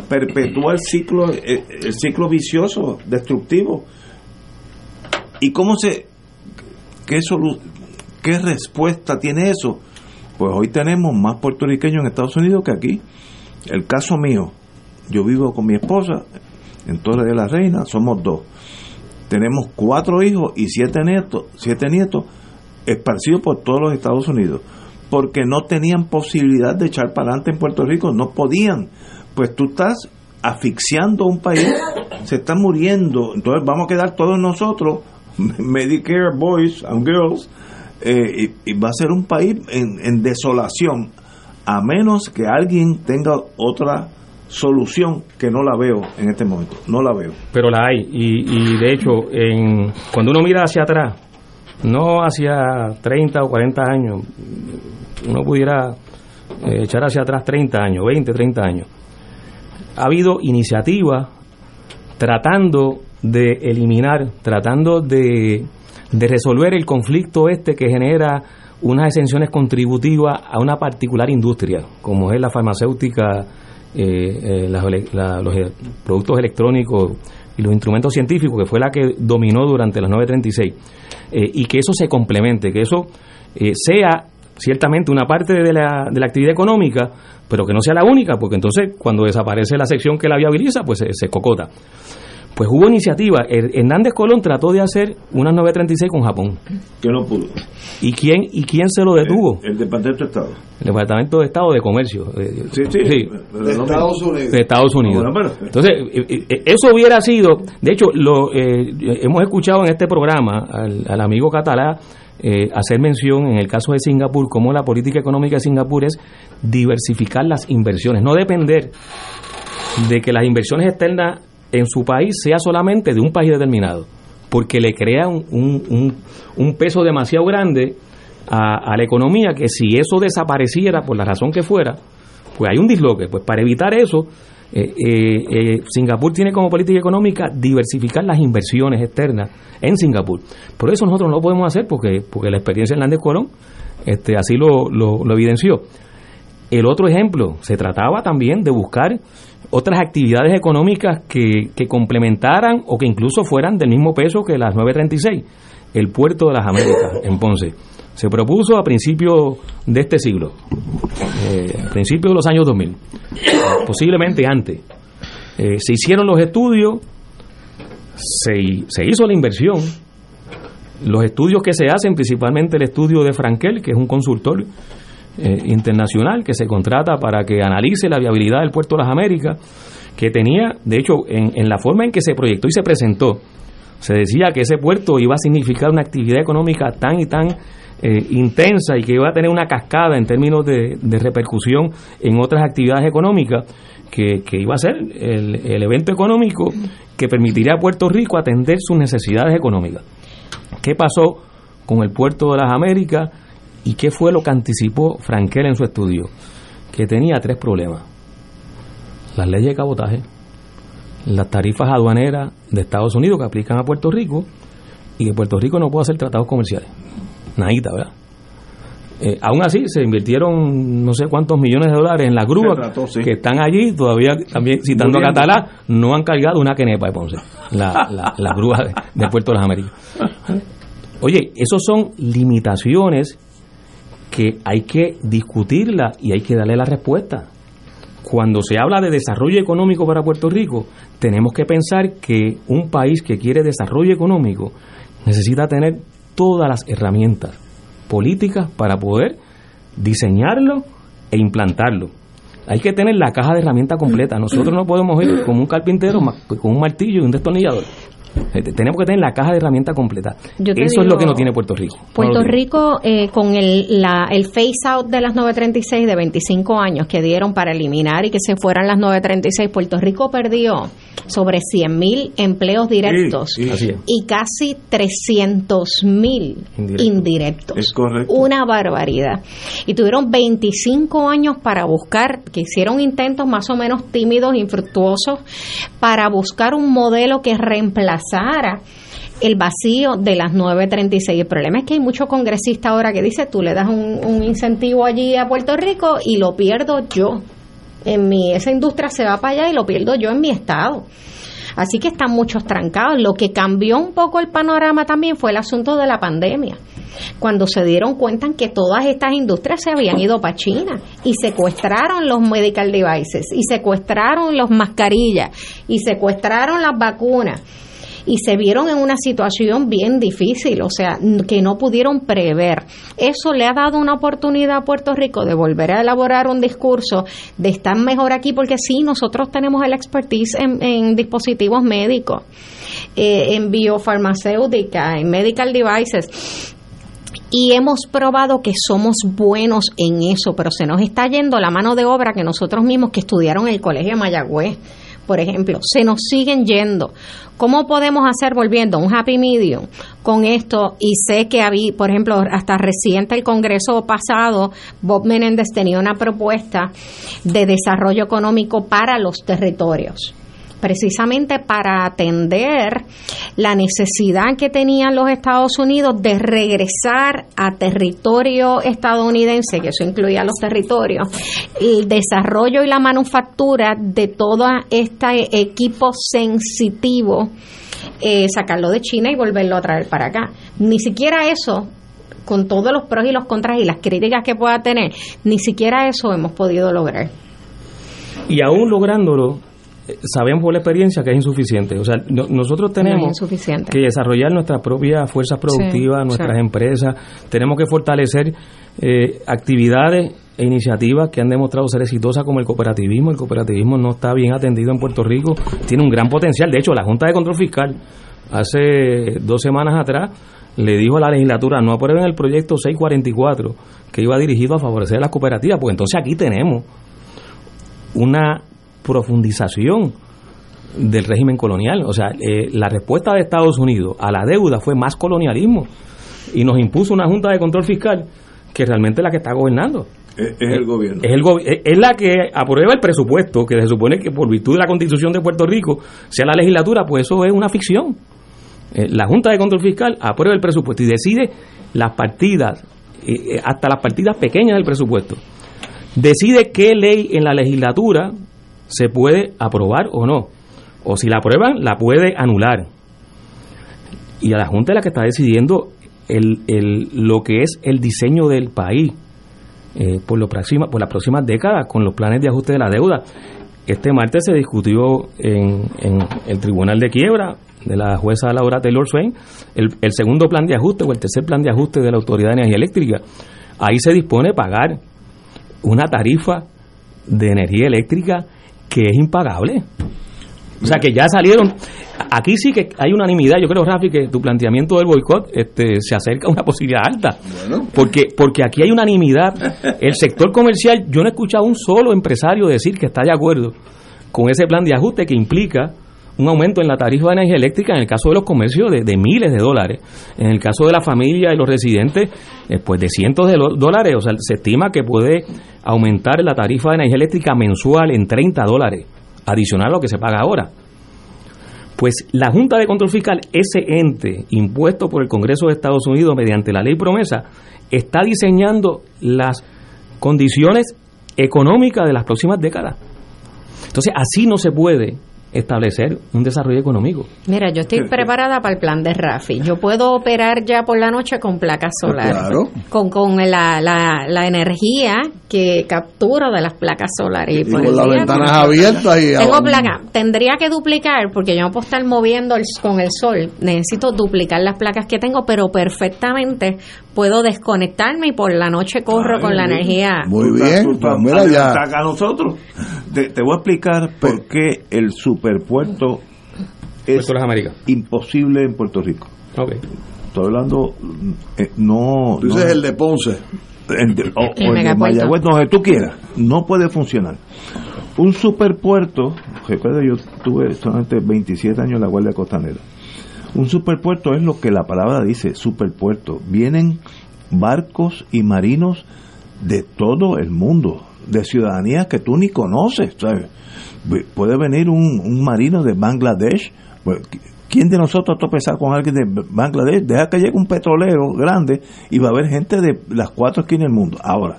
Perpetúa el ciclo, el ciclo vicioso, destructivo. ¿Y cómo se, qué, qué respuesta tiene eso? Pues hoy tenemos más puertorriqueños en Estados Unidos que aquí. El caso mío, yo vivo con mi esposa en Torre de la Reina, somos dos. Tenemos cuatro hijos y siete nietos, siete nietos esparcidos por todos los Estados Unidos, porque no tenían posibilidad de echar para adelante en Puerto Rico, no podían. Pues tú estás asfixiando un país, se está muriendo, entonces vamos a quedar todos nosotros, Medicare Boys and Girls, eh, y, va a ser un país en, en desolación, a menos que alguien tenga otra solución que no la veo en este momento, no la veo. Pero la hay, y, y de hecho, en, cuando uno mira hacia atrás, no hacia 30 o 40 años, uno pudiera eh, echar hacia atrás 30 años, 20, 30 años, ha habido iniciativas tratando de eliminar, tratando de, de resolver el conflicto este que genera unas exenciones contributivas a una particular industria, como es la farmacéutica eh, eh, los productos electrónicos y los instrumentos científicos, que fue la que dominó durante las 936, eh, y que eso se complemente, que eso sea ciertamente una parte de la, de la actividad económica, pero que no sea la única, porque entonces cuando desaparece la sección que la viabiliza, pues se cocota. Pues hubo iniciativa. Hernández Colón trató de hacer una 936 con Japón. Que no pudo. ¿Y quién, y quién se lo detuvo? El, Departamento de Estado. El Departamento de Estado de Comercio. Eh, sí, sí. De, Estados Unidos. De Estados Unidos. Entonces, eh, eh, eso hubiera sido. De hecho, lo hemos escuchado en este programa al, amigo Catalá. hacer mención en el caso de Singapur, cómo la política económica de Singapur es diversificar las inversiones, no depender de que las inversiones externas en su país sea solamente de un país determinado, porque le crea un, un, un peso demasiado grande a, la economía que si eso desapareciera por la razón que fuera, pues hay un disloque. Pues para evitar eso, eh, eh, eh, Singapur tiene como política económica diversificar las inversiones externas en Singapur. Por eso nosotros no lo podemos hacer porque, porque la experiencia de Hernández Colón este, así lo, lo, lo evidenció. El otro ejemplo, se trataba también de buscar otras actividades económicas que, complementaran o que incluso fueran del mismo peso que las 936, el puerto de las Américas en Ponce. Se propuso a principios de este siglo, eh, a principios de los años 2000, posiblemente antes. Eh, se hicieron los estudios, se, se hizo la inversión, los estudios que se hacen, principalmente el estudio de Frankel, que es un consultor eh, internacional que se contrata para que analice la viabilidad del puerto de las Américas, que tenía, de hecho, en, la forma en que se proyectó y se presentó, se decía que ese puerto iba a significar una actividad económica tan y tan eh, intensa y que iba a tener una cascada en términos de, repercusión en otras actividades económicas, que, iba a ser el, el, evento económico que permitiría a Puerto Rico atender sus necesidades económicas. ¿Qué pasó con el puerto de las Américas? ¿Y qué fue lo que anticipó Frankel en su estudio? Que tenía tres problemas. Las leyes de cabotaje, las tarifas aduaneras de Estados Unidos que aplican a Puerto Rico y que Puerto Rico no puede hacer tratados comerciales. Nadita, ¿verdad? Eh, aún así, se invirtieron no sé cuántos millones de dólares en las grúas que están allí, todavía también citando a Catalá, no han cargado una quenepa de Ponce, las la, grúas de, de Puerto de las Américas. Oye, esos son limitaciones que hay que discutirla y hay que darle la respuesta. Cuando se habla de desarrollo económico para Puerto Rico, tenemos que pensar que un país que quiere desarrollo económico necesita tener todas las herramientas políticas para poder diseñarlo e implantarlo. Hay que tener la caja de herramientas completa. Nosotros no podemos ir como un carpintero con un martillo y un destornillador. Eh, Tenemos que tener la caja de herramientas completa. Eso es lo que no tiene Puerto Rico. Puerto tiene. Rico, eh, con el, la, el phase out de las 936 de 25 años que dieron para eliminar y que se fueran las 936, Puerto Rico perdió sobre 100 mil empleos directos Sí, sí. Y casi 300 mil Indirectos. indirectos. Es correcto. Una barbaridad. Y tuvieron 25 años para buscar, que hicieron intentos más o menos tímidos, infructuosos, para buscar un modelo que reemplazara el vacío de las 936. El problema es que hay muchos congresistas ahora que dice tú le das un, un incentivo allí a Puerto Rico y lo pierdo yo. En mi, esa industria se va para allá y lo pierdo yo en mi estado. Así que están muchos trancados. Lo que cambió un poco el panorama también fue el asunto de la pandemia. Cuando se dieron cuenta que todas estas industrias se habían ido para China y secuestraron los medical devices y secuestraron las mascarillas y secuestraron las vacunas y se vieron en una situación bien difícil, o sea, que no pudieron prever. Eso le ha dado una oportunidad a Puerto Rico de volver a elaborar un discurso, de estar mejor aquí, porque sí, nosotros tenemos el expertise en, en dispositivos médicos, eh, en biofarmacéutica, en medical devices. Y hemos probado que somos buenos en eso, pero se nos está yendo la mano de obra que nosotros mismos que estudiaron en el Colegio de Mayagüez, por ejemplo, se nos siguen yendo. ¿Cómo podemos hacer volviendo un happy medium con esto? Y sé que había, por ejemplo, hasta reciente el Congreso pasado, Bob Menéndez tenía una propuesta de desarrollo económico para los territorios precisamente para atender la necesidad que tenían los Estados Unidos de regresar a territorio estadounidense, que eso incluía los territorios, el desarrollo y la manufactura de todo este equipo sensitivo, eh, sacarlo de China y volverlo a traer para acá. Ni siquiera eso con todos los pros y los contras y las críticas que pueda tener, ni siquiera eso hemos podido lograr. Y aún lográndolo, sabemos por la experiencia que es insuficiente. O sea, no- nosotros tenemos que desarrollar nuestras propias fuerzas productivas, Sí, nuestras sí. empresas. Tenemos que fortalecer eh, actividades e iniciativas que han demostrado ser exitosas como el cooperativismo. El cooperativismo no está bien atendido en Puerto Rico, tiene un gran potencial. De hecho, la Junta de Control Fiscal hace dos semanas atrás le dijo a la legislatura no aprueben el proyecto 644 que iba dirigido a favorecer a las cooperativas, pues entonces aquí tenemos una profundización del régimen colonial. O sea, eh, la respuesta de Estados Unidos a la deuda fue más colonialismo y nos impuso una junta de control fiscal que realmente es la que está gobernando. Es, es el gobierno. Es, el la que aprueba el presupuesto, que se supone que por virtud de la constitución de Puerto Rico sea la legislatura, pues eso es una ficción. Eh, la Junta de Control Fiscal aprueba el presupuesto y decide las partidas, eh, hasta las partidas pequeñas del presupuesto. Decide qué ley en la legislatura se puede aprobar o no. O si la aprueban, la puede anular. Y a la Junta es la que está decidiendo el, el- lo que es el diseño del país eh, por, lo próxima, por las próximas décadas con los planes de ajuste de la deuda. Este martes se discutió en, en el Tribunal de Quiebra de la jueza Laura Taylor Swain el, el segundo plan de ajuste o el tercer plan de ajuste de la Autoridad de Energía Eléctrica. Ahí se dispone pagar una tarifa de energía eléctrica que es impagable. O sea que ya salieron. Aquí sí que hay unanimidad. Yo creo, Rafi, que tu planteamiento del boicot este, se acerca a una posibilidad alta. Porque, porque aquí hay unanimidad. El sector comercial, yo no he escuchado a un solo empresario decir que está de acuerdo con ese plan de ajuste que implica un aumento en la tarifa de energía eléctrica en el caso de los comercios de, miles de dólares, en el caso de la familia y los residentes, eh, pues de cientos de dólares. O sea, se estima que puede aumentar la tarifa de energía eléctrica mensual en 30 dólares, adicional a lo que se paga ahora. Pues la Junta de Control Fiscal, ese ente impuesto por el Congreso de Estados Unidos mediante la ley promesa, está diseñando las condiciones económicas de las próximas décadas. Entonces, así no se puede establecer un desarrollo económico. Mira, yo estoy preparada para el plan de Rafi. Yo puedo operar ya por la noche con placas solares. Claro. Con, con la, la, la energía que capturo de las placas solares. Y por con las ventanas pues, abiertas y Tengo placa. Tendría que duplicar porque yo no puedo estar moviendo el- con el sol. Necesito duplicar las placas que tengo, pero perfectamente puedo desconectarme y por la noche corro con la energía. Muy bien, pues mira ya. a nosotros. Te, te voy a explicar por qué el superpuerto es imposible en Puerto Rico. Ok. Estoy hablando, eh, no... Tú no- dices el de Ponce. en- o, El o el de. Mayagüez, donde tú quieras, no puede funcionar. Un superpuerto, recuerda, yo tuve solamente 27 años en la Guardia Costanera. Un superpuerto es lo que la palabra dice, superpuerto. Vienen barcos y marinos de todo el mundo, de ciudadanías que tú ni conoces. ¿sabes? Puede venir un, un marino de Bangladesh. Pues, ¿Quién de nosotros ha tropezado con alguien de Bangladesh? Deja que llegue un petrolero grande y va a haber gente de las cuatro esquinas del mundo. Ahora,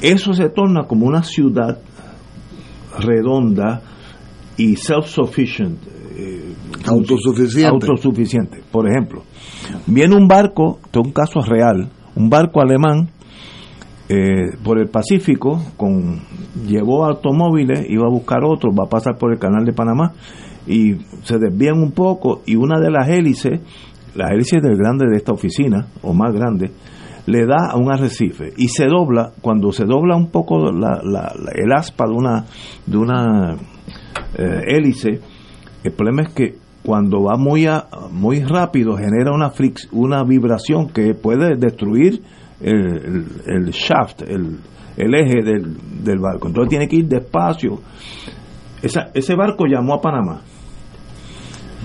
eso se torna como una ciudad redonda y self-sufficient. Autosuficiente. Autosuficiente. Por ejemplo, viene un barco, esto es un caso real, un barco alemán eh, por el Pacífico, con llevó automóviles, iba a buscar otro, va a pasar por el canal de Panamá y se desvían un poco y una de las hélices, las hélices del grande de esta oficina, o más grande, le da a un arrecife y se dobla, cuando se dobla un poco la- la- la- el aspa de una, de una eh, hélice, el problema es que cuando va muy a- muy rápido genera una una vibración que puede destruir el, el- el shaft, el, el eje del, del barco. Entonces tiene que ir despacio. Esa- ese barco llamó a Panamá.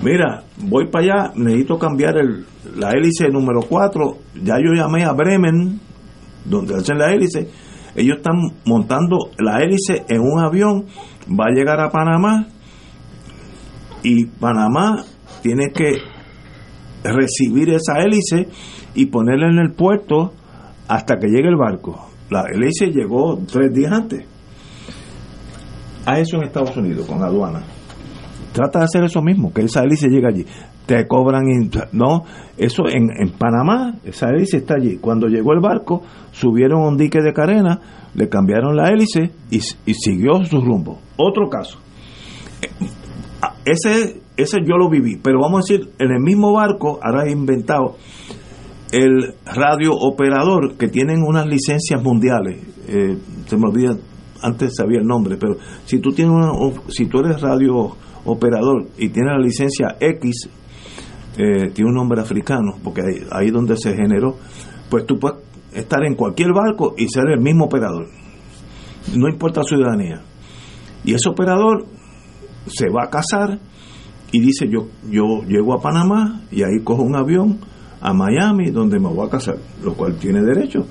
Mira, voy para allá, necesito cambiar el, la hélice número 4. Ya yo llamé a Bremen, donde hacen la hélice. Ellos están montando la hélice en un avión, va a llegar a Panamá y Panamá tiene que recibir esa hélice y ponerla en el puerto hasta que llegue el barco. La hélice llegó tres días antes. A eso en Estados Unidos, con aduana. Trata de hacer eso mismo, que esa hélice llegue allí. Te cobran, no, eso en, Panamá, esa hélice está allí. Cuando llegó el barco, subieron un dique de carena, le cambiaron la hélice y siguió su rumbo. Otro caso. Ese, ese yo lo viví, pero vamos a decir, en el mismo barco, ahora he inventado el radio operador que tienen unas licencias mundiales. Eh, se me olvida, antes sabía el nombre, pero si tú tienes una, si tú eres radio operador y tienes la licencia X, eh, tiene un nombre africano, porque ahí, ahí donde se generó, pues tú puedes estar en cualquier barco y ser el mismo operador. No importa ciudadanía. Y ese operador se va a casar y dice yo yo llego a Panamá y ahí cojo un avión a Miami donde me voy a casar, lo cual tiene derecho.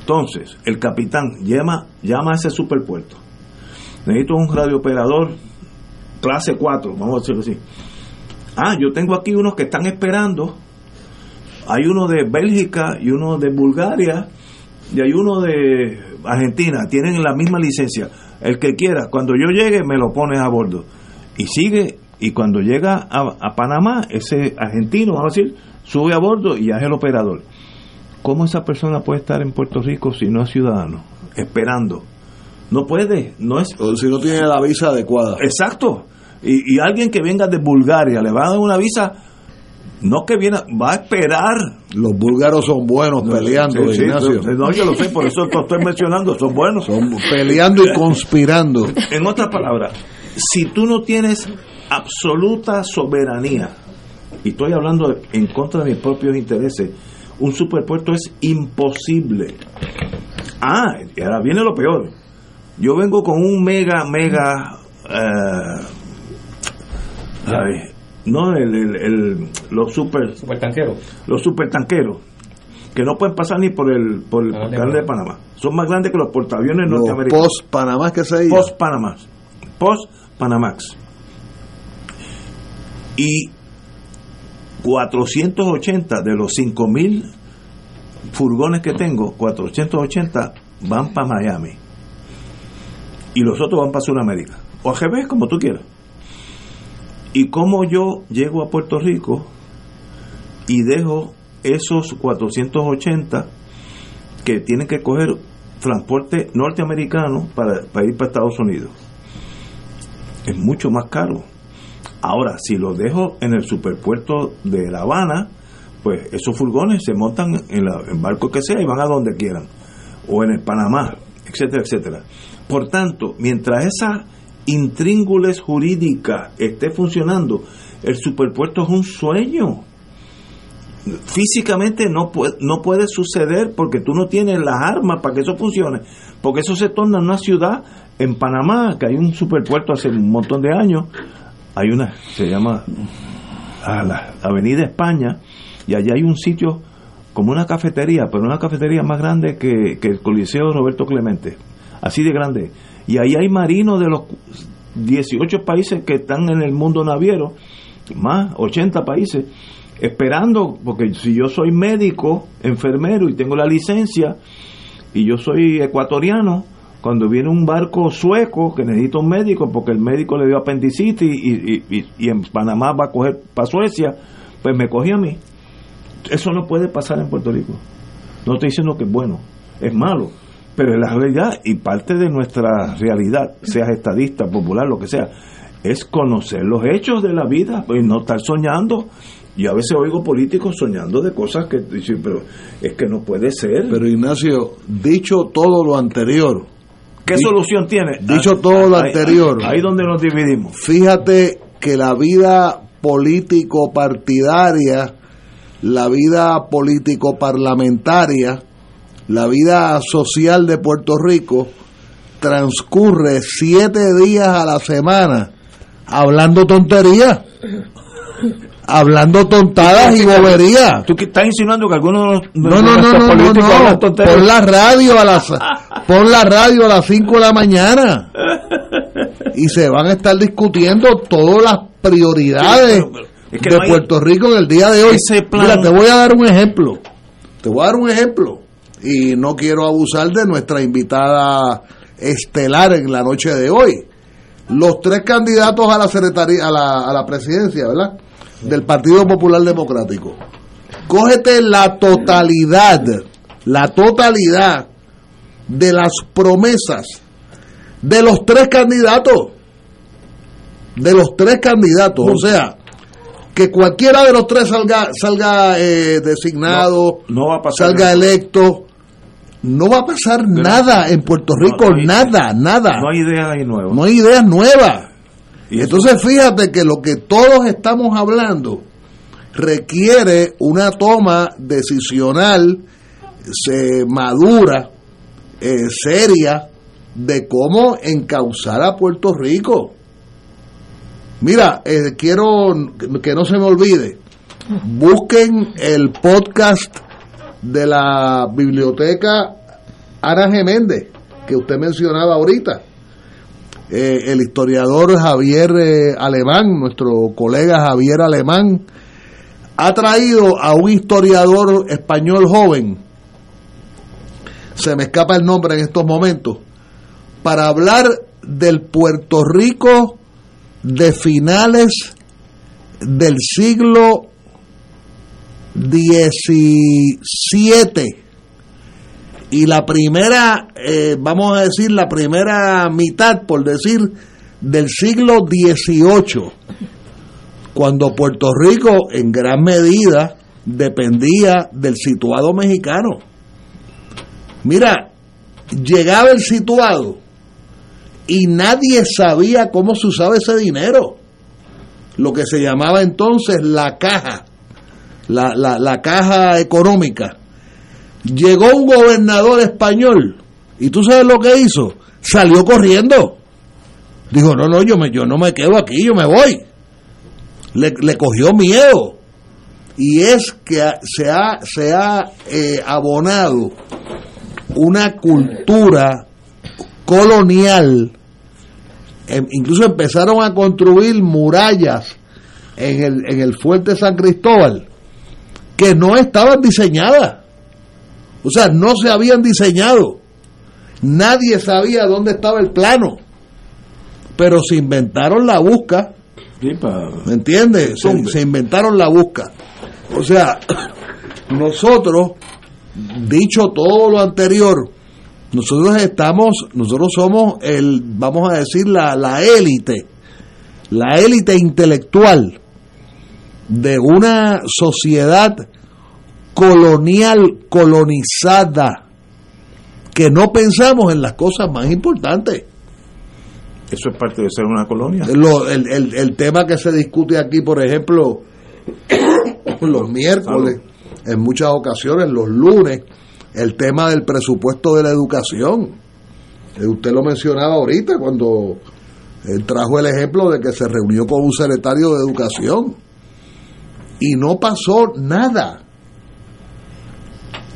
Entonces, el capitán llama, llama a ese superpuerto. Necesito un radiooperador clase 4, vamos a decirlo así. Ah, yo tengo aquí unos que están esperando. Hay uno de Bélgica y uno de Bulgaria y hay uno de Argentina. Tienen la misma licencia. El que quiera, cuando yo llegue, me lo pones a bordo. Y sigue, y cuando llega a, a Panamá, ese argentino, vamos a decir, sube a bordo y ya es el operador. ¿Cómo esa persona puede estar en Puerto Rico si no es ciudadano? Esperando. No puede, no es... O si no tiene la visa adecuada. Exacto. Y, y alguien que venga de Bulgaria, le va a dar una visa, no que viene, va a esperar. Los búlgaros son buenos peleando, Sí, sí, Ignacio. no, no, yo lo sé, por eso lo estoy mencionando, son buenos. Son peleando y conspirando. En otras palabras, si tú no tienes absoluta soberanía, y estoy hablando de- en contra de mis propios intereses, un superpuerto es imposible. Ah, y ahora viene lo peor. Yo vengo con un mega, mega... eh, ¿sabes? No, el, el- el- los super... Supertanqueros. Los supertanqueros, que no pueden pasar ni por el, por el Canal de canal de Panamá. Son más grandes que los portaaviones Los norteamericanos. post Panamá que se dice. Post Panamax. Post Panamax. Y 480 de los 5000 furgones que tengo, 480 van para Miami. Y los otros van para Sudamérica. O al revés, como tú quieras. Y como yo llego a Puerto Rico y dejo esos 480 que tienen que coger transporte norteamericano para, para ir para Estados Unidos. Es mucho más caro. Ahora, si lo dejo en el superpuerto de La Habana, pues esos furgones se montan en, la, barco que sea y van a donde quieran. O en el Panamá, etcétera, etcétera. Por tanto, mientras esa intríngules jurídicas esté funcionando, el superpuesto es un sueño. Físicamente no puede, no puede suceder porque tú no tienes las armas para que eso funcione. Porque eso se torna una ciudad, en Panamá, que hay un superpuerto hace un montón de años, hay una, se llama Avenida España, y allá hay un sitio como una cafetería, pero una cafetería más grande que el Coliseo Roberto Clemente, así de grande. Y ahí hay marinos de los 18 países que están en el mundo naviero, más 80 países, esperando, porque si yo soy médico, enfermero y tengo la licencia, y yo soy ecuatoriano, cuando viene un barco sueco que necesita un médico porque el médico le dio apendicitis y, y, y, en Panamá va a coger para Suecia, pues me coge a mí. Eso no puede pasar en Puerto Rico. No estoy diciendo que es bueno, es malo, pero es la realidad y parte de nuestra realidad, seas estadista, popular, lo que sea, es conocer los hechos de la vida y no estar soñando. Y a veces oigo políticos soñando de cosas que dicen, pero es que no puede ser. Pero Ignacio, dicho todo lo anterior, ¿Qué Di- solución tiene? Dicho Ah, todo lo anterior. Ahí, donde nos dividimos. Fíjate que la vida político-partidaria, la vida político-parlamentaria, la vida social de Puerto Rico transcurre siete días a la semana hablando tonterías, hablando tontadas y boberías. ¿Tú que estás insinuando que algunos No, no, no, no, no, políticos no. tonterías? Pon la radio a las pon la radio a las 5 de la mañana y se van a estar discutiendo todas las prioridades Sí, pero- es que de no hay- Puerto Rico en el día de hoy. Ese plan- Mira, te voy a dar un ejemplo. Te voy a dar un ejemplo y no quiero abusar de nuestra invitada estelar en la noche de hoy. Los tres candidatos a la secretaría a la, a la presidencia, ¿verdad? Del Partido Popular Democrático. Cógete la totalidad, la totalidad de las promesas de los tres candidatos. De los tres candidatos. O sea, que cualquiera de los tres salga, salga eh, designado, No va a pasar. salga electo. No va a pasar nada en Puerto Rico, no nada, nada. No hay ideas ahí nuevas. No hay ideas nuevas. Y Entonces fíjate que lo que todos estamos hablando requiere una toma decisional se, madura, eh, seria, de cómo encauzar a Puerto Rico. Mira, eh, quiero que no se me olvide, busquen el podcast de la biblioteca Ana Geméndez, que usted mencionaba ahorita. Eh, el historiador Javier eh, Alemán, nuestro colega Javier Alemán, ha traído a un historiador español joven, se me escapa el nombre en estos momentos, para hablar del Puerto Rico de finales del siglo XVII y la primera, eh, vamos a decir, la primera mitad, por decir, del siglo XVIII, cuando Puerto Rico en gran medida dependía del situado mexicano. Mira, llegaba el situado y nadie sabía cómo se usaba ese dinero, lo que se llamaba entonces la caja, la, la, la caja económica. Llegó un gobernador español y tú sabes lo que hizo salió corriendo. Dijo no no yo me yo no me quedo aquí yo me voy le, le cogió miedo. Y es que se ha se ha eh, abonado una cultura colonial. Em- incluso empezaron a construir murallas en el, en el fuerte San Cristóbal que no estaban diseñadas o sea, no se habían diseñado. Nadie sabía dónde estaba el plano. Pero se inventaron la busca. ¿Me entiendes? Se, se inventaron la busca. O sea, nosotros, dicho todo lo anterior, nosotros estamos, nosotros somos el, vamos a decir, la élite, la élite intelectual de una sociedad colonial, colonizada, que no pensamos en las cosas más importantes. Eso es parte de ser una colonia. Lo- el, el- el tema que se discute aquí, por ejemplo, los miércoles, en muchas ocasiones, los lunes, el tema del presupuesto de la educación. Eh, Usted lo mencionaba ahorita cuando él trajo el ejemplo de que se reunió con un secretario de educación y no pasó nada.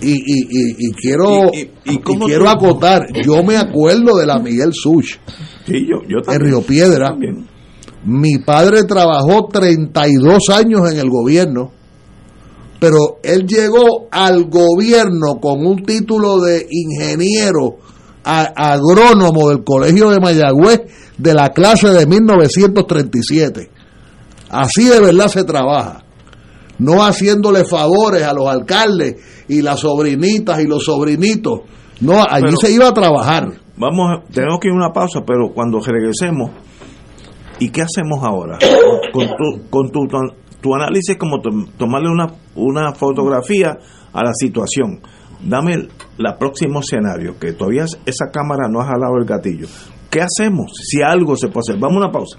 Y, y, y, y quiero, acotar, yo me acuerdo de la Miguel Such Sí, yo, yo en. Río Piedra. También. Mi padre trabajó 32 años en el gobierno, pero él llegó al gobierno con un título de ingeniero a- agrónomo del Colegio de Mayagüez de la clase de 1937. Así de verdad se trabaja. No haciéndole favores a los alcaldes y las sobrinitas y los sobrinitos. No, allí Pero- se iba a trabajar. Vamos, tenemos que ir a una pausa, pero cuando regresemos, ¿y qué hacemos ahora? Con tu, con tu, tu análisis, como to- tomarle una, una fotografía a la situación. Dame el la próximo escenario, que todavía esa cámara no ha jalado el gatillo. ¿Qué hacemos si algo se puede hacer? Vamos a una pausa.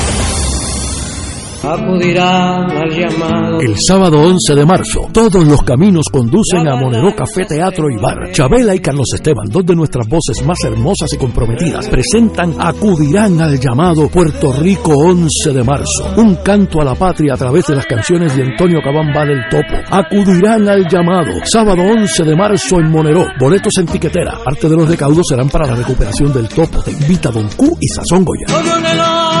Acudirán al llamado. El sábado 11 de marzo, todos los caminos conducen a Monero Café Teatro y Bar. Chabela y Carlos Esteban, dos de nuestras voces más hermosas y comprometidas, presentan Acudirán al llamado Puerto Rico 11 de marzo. Un canto a la patria a través de las canciones de Antonio Cabamba del Topo. Acudirán al llamado. Sábado 11 de marzo en Monero. Boletos en tiquetera. Parte de los recaudos serán para la recuperación del Topo. Te invita Don Q y Sazón Goya.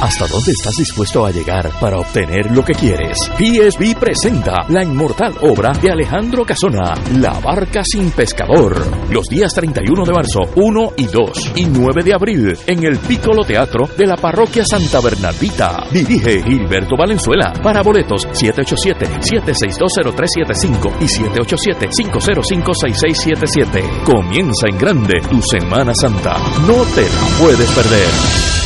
¿Hasta dónde estás dispuesto a llegar para obtener lo que quieres? PSB presenta la inmortal obra de Alejandro Casona, La Barca sin Pescador. Los días 31 de marzo, 1 y 2 y 9 de abril en el Piccolo Teatro de la Parroquia Santa Bernardita. Dirige Gilberto Valenzuela. Para boletos 787-7620375 y 787-505-6677. Comienza en grande tu Semana Santa. No te la puedes perder.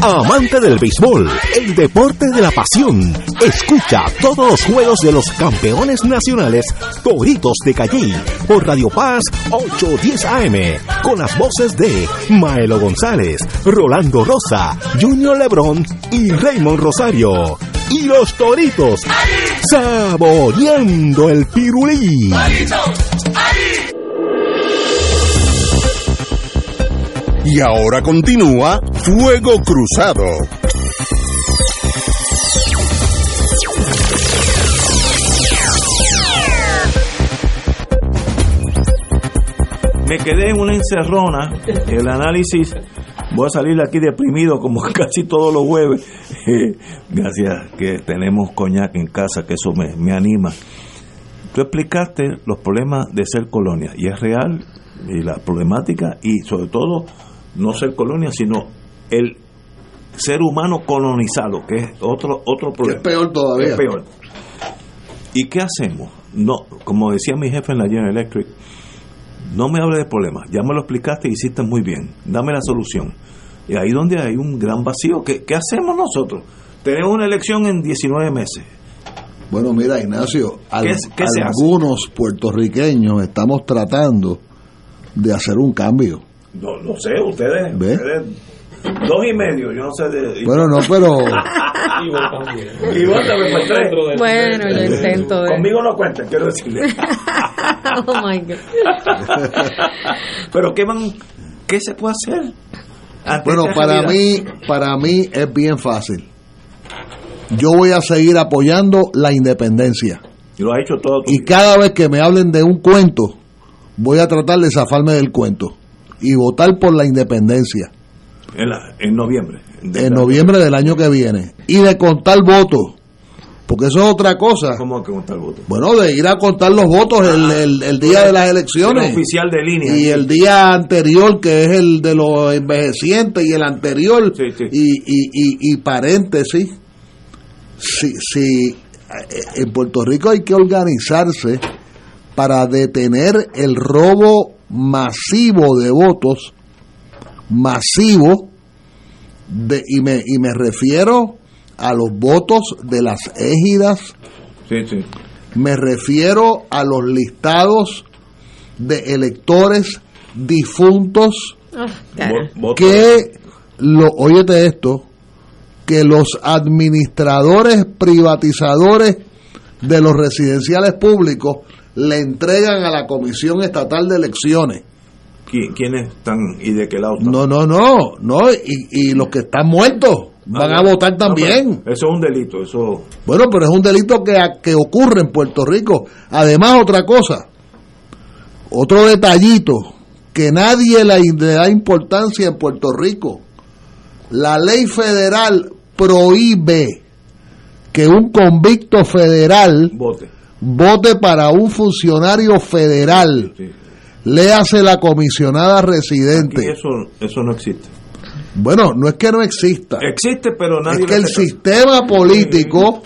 Amante del béisbol, el deporte de la pasión. Escucha todos los juegos de los campeones nacionales Toritos de Calle por Radio Paz 810 AM con las voces de Maelo González, Rolando Rosa, Junior Lebrón y Raymond Rosario. Y los Toritos saboreando el pirulí. Y ahora continúa Fuego Cruzado. Me quedé en una encerrona, el análisis, voy a salir de aquí deprimido como casi todos los jueves. Gracias que tenemos coñac en casa, que eso me, me anima. Tú explicaste los problemas de ser colonia, y es real, y la problemática, y sobre todo no ser colonia, sino el ser humano colonizado, que es otro otro problema. es peor todavía. Es peor. ¿Y qué hacemos? No, como decía mi jefe en la General Electric, no me hable de problemas, ya me lo explicaste y hiciste muy bien, dame la solución. Y ahí donde hay un gran vacío, ¿qué, qué hacemos nosotros? Tenemos una elección en 19 meses. Bueno, mira, Ignacio, al- ¿Qué- qué se hace? algunos puertorriqueños estamos tratando de hacer un cambio. No, no sé, ustedes, ¿Ve? ustedes dos y medio, yo no sé de... Bueno, no, pero Y vos también, pues. Bueno, yo intento de- Conmigo no cuenten, quiero decirle. oh my God. Pero ¿qué van, qué se puede hacer? bueno, para mí, para mí es bien fácil. Yo voy a seguir apoyando la independencia. Y lo ha hecho todo. Y cada vez que me hablen de un cuento, voy a tratar de zafarme del cuento y votar por la independencia en, la- en noviembre. en noviembre del año que viene y de contar votos, porque eso es otra cosa. ¿Cómo que contar votos? Bueno, de ir a contar los votos el, el- el día de las elecciones. El oficial de línea. Y el día anterior, que es el de los envejecientes, y el anterior, Y, y, y, y paréntesis, si, si eh, en Puerto Rico hay que organizarse para detener el robo masivo de votos, masivo, de, y, me, y me refiero a los votos de las égidas, Sí, sí. me refiero a los listados de electores difuntos Ah, que lo óyete esto que los administradores privatizadores de los residenciales públicos le entregan a la Comisión Estatal de Elecciones. ¿Qui- ¿Quiénes están y de qué lado están? No, no, no, no, y, y los que están muertos van a no, votar no, también. pero eso es un delito, eso... Bueno, pero es un delito que, que ocurre en Puerto Rico. Además, otra cosa, otro detallito, que nadie le da importancia en Puerto Rico. La ley federal prohíbe que un convicto federal Vote. Vote para un funcionario federal. Le hace la comisionada Aquí residente. eso, eso no existe. Bueno, no es que no exista. Existe, pero nadie... Es que el caso. sistema político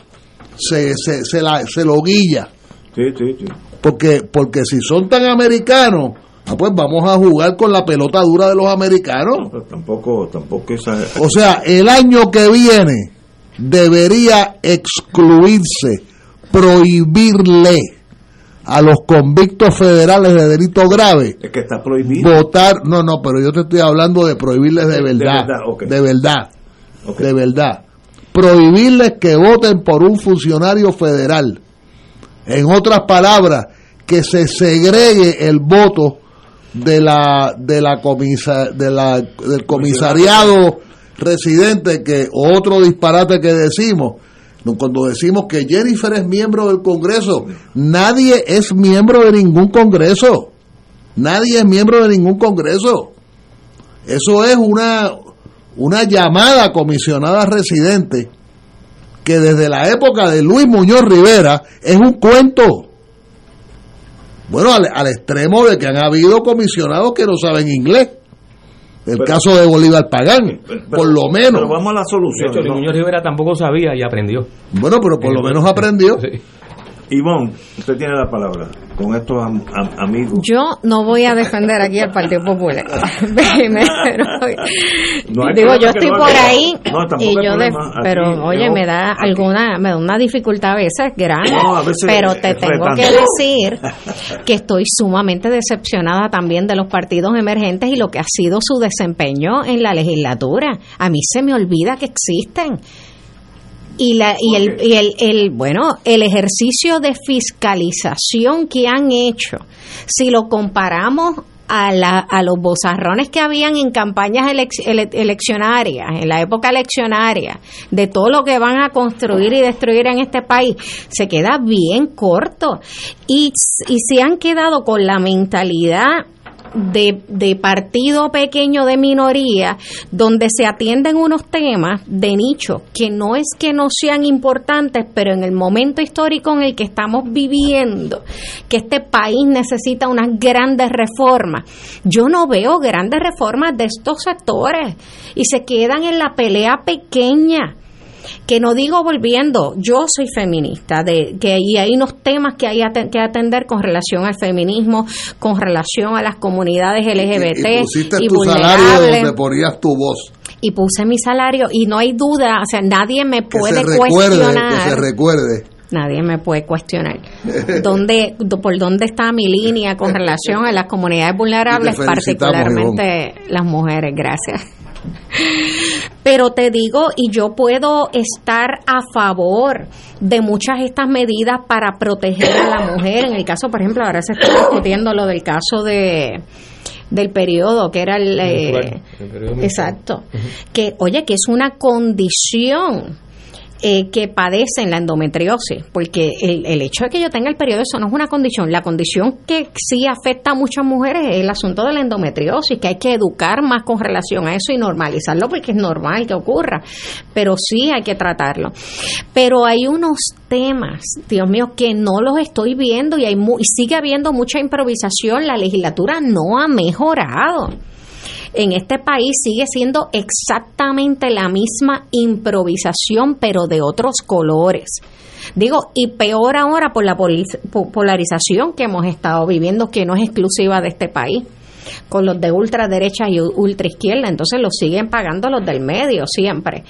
se, se, se, la- se lo guilla. Sí, sí, sí. Porque, porque si son tan americanos, ah, pues vamos a jugar con la pelota dura de los americanos. Pero tampoco, tampoco esa... O sea, el año que viene debería excluirse, prohibirle a los convictos federales de delito grave Es que está prohibido. votar. No, no, pero yo te estoy hablando de prohibirles de De- de verdad. verdad. De verdad. De verdad. Prohibirles que voten por un funcionario federal. En otras palabras, que se segregue el voto de la de la comisa, de la del comisariado residente que otro disparate que decimos cuando decimos que Jennifer es miembro del Congreso nadie es miembro de ningún Congreso. Nadie es miembro de ningún Congreso. Eso es una una llamada comisionada residente que desde la época de Luis Muñoz Rivera es un cuento. Bueno, al, al extremo de que han habido comisionados que no saben inglés. El Pero- caso de Bolívar Pagán, por lo menos. Pero vamos a la De solución. hecho, Luis ¿no? Muñoz Rivera tampoco sabía y aprendió. Bueno, pero por lo menos aprendió. Ivonne, usted tiene la palabra con estos am- am- amigos. Yo no voy a defender aquí al Partido Popular. No digo, yo estoy por ahí No, y yo de- problema. Aquí, pero oye, yo- me da alguna me da una dificultad a veces grande, No, a veces pero te tengo que decir que estoy sumamente decepcionada también de los partidos emergentes y lo que ha sido su desempeño en la legislatura. A mí se me olvida que existen. Y, la, y, el, y el, el, bueno, el ejercicio de fiscalización que han hecho, si lo comparamos a, la, a los bozarrones que habían en campañas elec- ele- eleccionarias, en la época eleccionaria, de todo lo que van a construir y destruir en este país, se queda bien corto. Y, y se han quedado con la mentalidad de, de partido pequeño de minoría donde se atienden unos temas de nicho que no es que no sean importantes, pero en el momento histórico en el que estamos viviendo, que este país necesita unas grandes reformas. Yo no veo grandes reformas de estos sectores y se quedan en la pelea pequeña que no digo volviendo, yo soy feminista, de que y hay unos temas que hay que atender con relación al feminismo, con relación a las comunidades LGBT y, pusiste tu salario donde ponías tu voz. Y puse mi salario y no hay duda, o sea, nadie me puede cuestionar. Que se recuerde. Nadie me puede cuestionar. ¿Dónde, ¿Por dónde está mi línea con relación a las comunidades vulnerables, particularmente las mujeres? Gracias. Pero te digo, y yo puedo estar a favor de muchas de estas medidas para proteger a la mujer. En el caso, por ejemplo, ahora se está discutiendo lo del caso de del periodo, que era el... Eh, exacto. Que, oye, que es una condición eh, que padecen la endometriosis, porque el, el, hecho de que yo tenga el periodo, eso no es una condición. La condición que sí afecta a muchas mujeres es el asunto de la endometriosis, que hay que educar más con relación a eso y normalizarlo, porque es normal que ocurra, pero sí hay que tratarlo. Pero hay unos temas, Dios mío, que no los estoy viendo y, hay y sigue habiendo mucha improvisación. La legislatura no ha mejorado en este país sigue siendo exactamente la misma improvisación, pero de otros colores. Digo, y peor ahora por la polarización que hemos estado viviendo, que no es exclusiva de este país con los de ultraderecha y ultraizquierda, entonces lo siguen pagando los del medio siempre,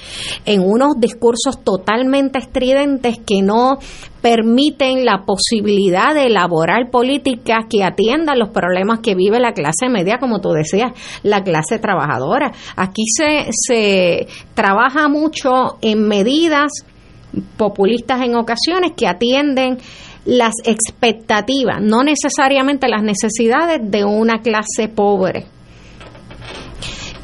en unos discursos totalmente estridentes que no permiten la posibilidad de elaborar políticas que atiendan los problemas que vive la clase media, como tú decías, la clase trabajadora. Aquí se, se trabaja mucho en medidas populistas en ocasiones que atienden las expectativas, no necesariamente las necesidades de una clase pobre.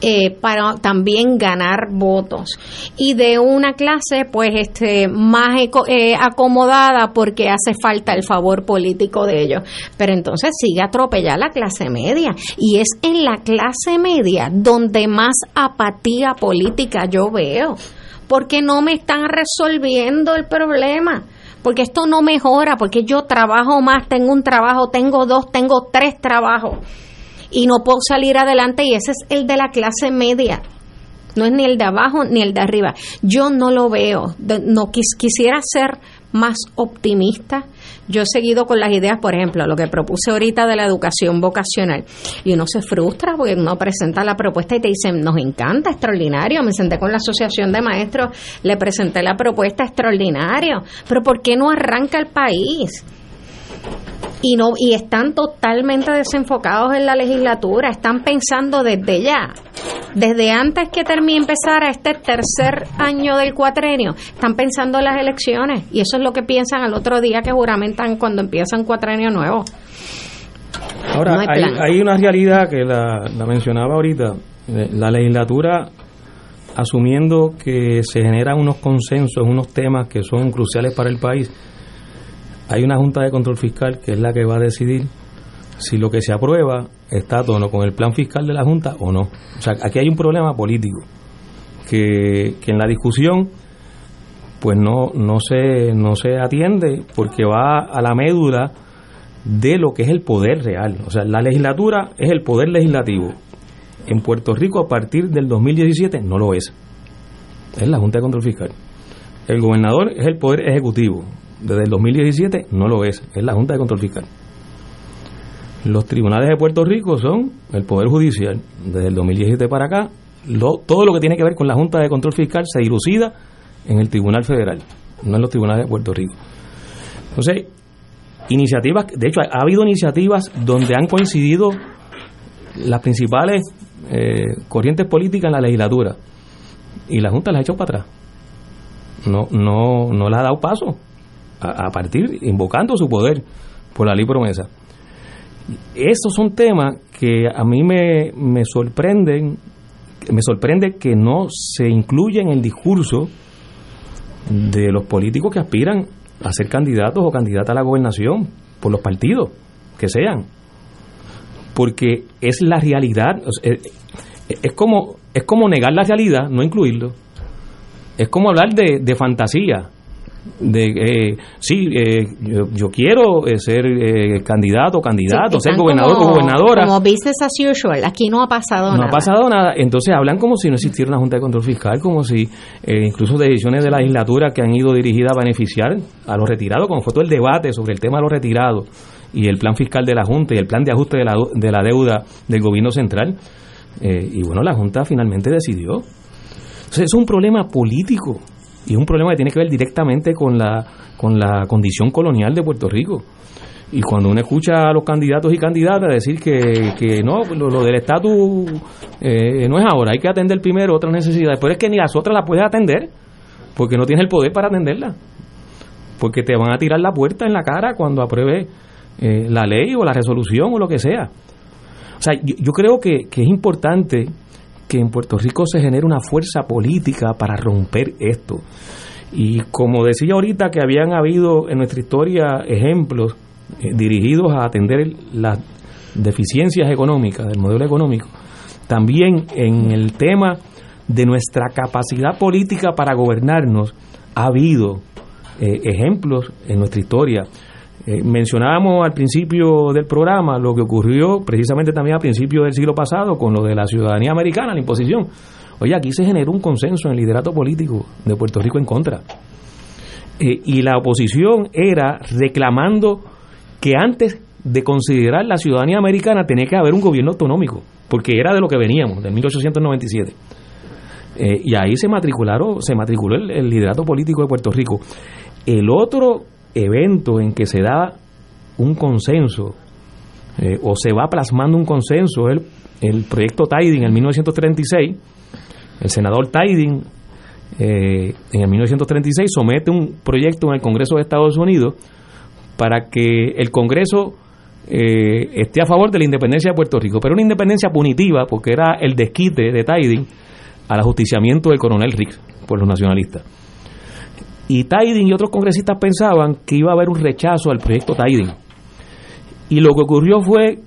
Eh, para también ganar votos. Y de una clase pues este más eh, acomodada porque hace falta el favor político de ellos. Pero entonces sigue atropellar la clase media. Y es en la clase media donde más apatía política yo veo. Porque no me están resolviendo el problema porque esto no mejora, porque yo trabajo más, tengo un trabajo, tengo dos, tengo tres trabajos y no puedo salir adelante y ese es el de la clase media. No es ni el de abajo ni el de arriba. Yo no lo veo. No quisiera ser más optimista. Yo he seguido con las ideas, por ejemplo, lo que propuse ahorita de la educación vocacional. Y uno se frustra porque uno presenta la propuesta y te dicen, nos encanta, extraordinario. Me senté con la asociación de maestros, le presenté la propuesta, extraordinario. Pero ¿por qué no arranca el país? y no y están totalmente desenfocados en la legislatura, están pensando desde ya, desde antes que termine empezar este tercer año del cuatrenio, están pensando en las elecciones y eso es lo que piensan al otro día que juramentan cuando empieza un cuatrenio nuevo. Ahora, hay, una realidad que la, la mencionaba ahorita, eh, la legislatura asumiendo que se generan unos consensos, unos temas que son cruciales para el país, hay una Junta de Control Fiscal que es la que va a decidir si lo que se aprueba está tono con el plan fiscal de la Junta o no. O sea, aquí hay un problema político que, que en la discusión pues no, no, se, no se atiende porque va a la médula de lo que es el poder real. O sea, la legislatura es el poder legislativo. En Puerto Rico a partir del 2017 no lo es. Es la Junta de Control Fiscal. El gobernador es el poder ejecutivo desde el 2017 no lo es, es la Junta de Control Fiscal. Los tribunales de Puerto Rico son el Poder Judicial. Desde el 2017 para acá, todo lo que tiene que ver con la Junta de Control Fiscal se dilucida en el Tribunal Federal, no en los tribunales de Puerto Rico. Entonces, iniciativas, de hecho, ha habido iniciativas donde han coincidido las principales eh, corrientes políticas en la legislatura y la Junta las ha hecho para atrás. No, no, no le ha dado paso a, partir, invocando su poder por la ley promesa. Estos son temas que a mí me, me sorprenden, me sorprende que no se incluya en el discurso de los políticos que aspiran a ser candidatos o candidatas a la gobernación por los partidos que sean. porque es la realidad. es, como, es como negar la realidad, no incluirlo. Es como hablar de, de fantasía de eh, sí eh, yo, quiero eh, ser eh, candidato candidato ser gobernador o gobernadora. como business as usual. Aquí no ha pasado nada no ha pasado nada. Entonces hablan como si no existiera una junta de control fiscal como si incluso decisiones de la legislatura que han ido dirigidas a beneficiar a los retirados como fue todo el debate sobre el tema de los retirados y el plan fiscal de la junta y el plan de ajuste de la, de la deuda del gobierno central y bueno la junta finalmente decidió. Entonces es un problema político y es un problema que tiene que ver directamente con la, con la condición colonial de Puerto Rico. Y cuando uno escucha a los candidatos y candidatas decir que, que no, lo, del estatus eh, no es ahora, hay que atender primero otras necesidades, pero es que ni las otras las puedes atender, porque no tienes el poder para atenderlas, porque te van a tirar la puerta en la cara cuando apruebe eh, la ley o la resolución o lo que sea. O sea, yo, creo que, que es importante que en Puerto Rico se genere una fuerza política para romper esto. Y como decía ahorita que habían habido en nuestra historia ejemplos eh, dirigidos a atender las deficiencias económicas del modelo económico, también en el tema de nuestra capacidad política para gobernarnos ha habido eh, ejemplos en nuestra historia. Eh, mencionábamos al principio del programa lo que ocurrió precisamente también al principio del siglo pasado con lo de la ciudadanía americana, la imposición. Oye, aquí se generó un consenso en el liderato político de Puerto Rico en contra. Eh, y la oposición era reclamando que antes de considerar la ciudadanía americana tenía que haber un gobierno autonómico, porque era de lo que veníamos, del 1897. Eh, y ahí se matricularon, se matriculó el liderato político de Puerto Rico. El otro evento en que se da un consenso eh, o se va plasmando un consenso, el, el proyecto Tiding en 1936, el senador Tiding eh, en el 1936 somete un proyecto en el Congreso de Estados Unidos para que el Congreso eh, esté a favor de la independencia de Puerto Rico, pero una independencia punitiva porque era el desquite de Tiding al ajusticiamiento del coronel Riggs por los nacionalistas. Y Tiding y otros congresistas pensaban que iba a haber un rechazo al proyecto Tiding. Y lo que ocurrió fue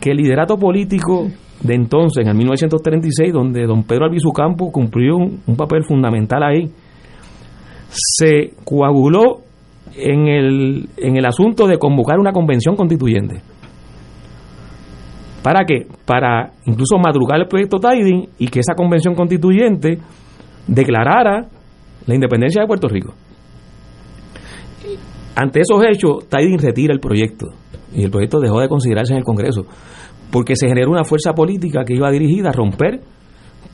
que el liderato político de entonces, en el 1936, donde don Pedro Albizu Campo cumplió un, papel fundamental ahí, se coaguló en el, en el asunto de convocar una convención constituyente. ¿Para qué? Para incluso madrugar el proyecto Tiding y que esa convención constituyente declarara la independencia de Puerto Rico. Ante esos hechos, Tiding retira el proyecto y el proyecto dejó de considerarse en el Congreso porque se generó una fuerza política que iba dirigida a romper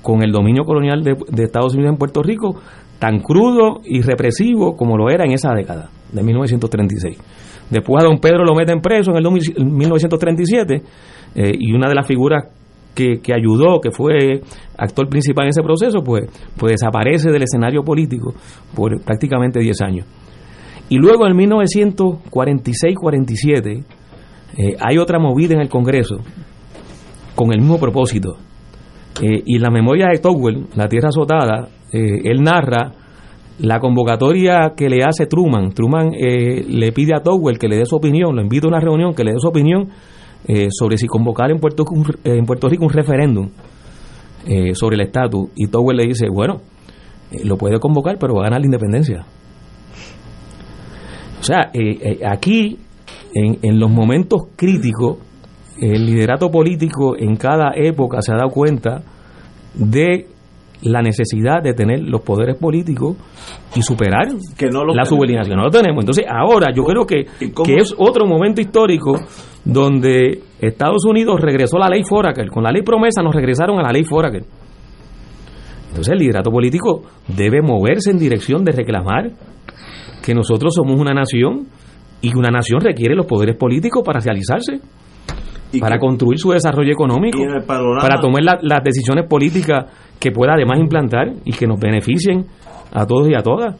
con el dominio colonial de, Estados Unidos en Puerto Rico tan crudo y represivo como lo era en esa década de 1936. Después a don Pedro lo meten preso en el 1937 eh, y una de las figuras que, ayudó, que fue actor principal en ese proceso, pues, pues desaparece del escenario político por prácticamente 10 años. Y luego en 1946-47 eh, hay otra movida en el Congreso con el mismo propósito. Eh, y en la memoria de Towell, La Tierra Azotada, eh, él narra la convocatoria que le hace Truman. Truman le pide a Towell que le dé su opinión, lo invita a una reunión, que le dé su opinión eh, sobre si convocar en Puerto, en Puerto Rico un referéndum eh, sobre el estatus. Y Towell le dice, bueno, eh, lo puede convocar, pero va a ganar la independencia. O sea, aquí, en, en los momentos críticos, el liderato político en cada época se ha dado cuenta de la necesidad de tener los poderes políticos y superar la subordinación. No lo tenemos. Entonces, ahora yo creo que, que es otro momento histórico donde Estados Unidos regresó a la ley Foraker. Con la ley promesa nos regresaron a la ley Foraker. Entonces, el liderato político debe moverse en dirección de reclamar que nosotros somos una nación y que una nación requiere los poderes políticos para realizarse para construir su desarrollo económico, para tomar las decisiones políticas que pueda además implantar y que nos beneficien a todos y a todas.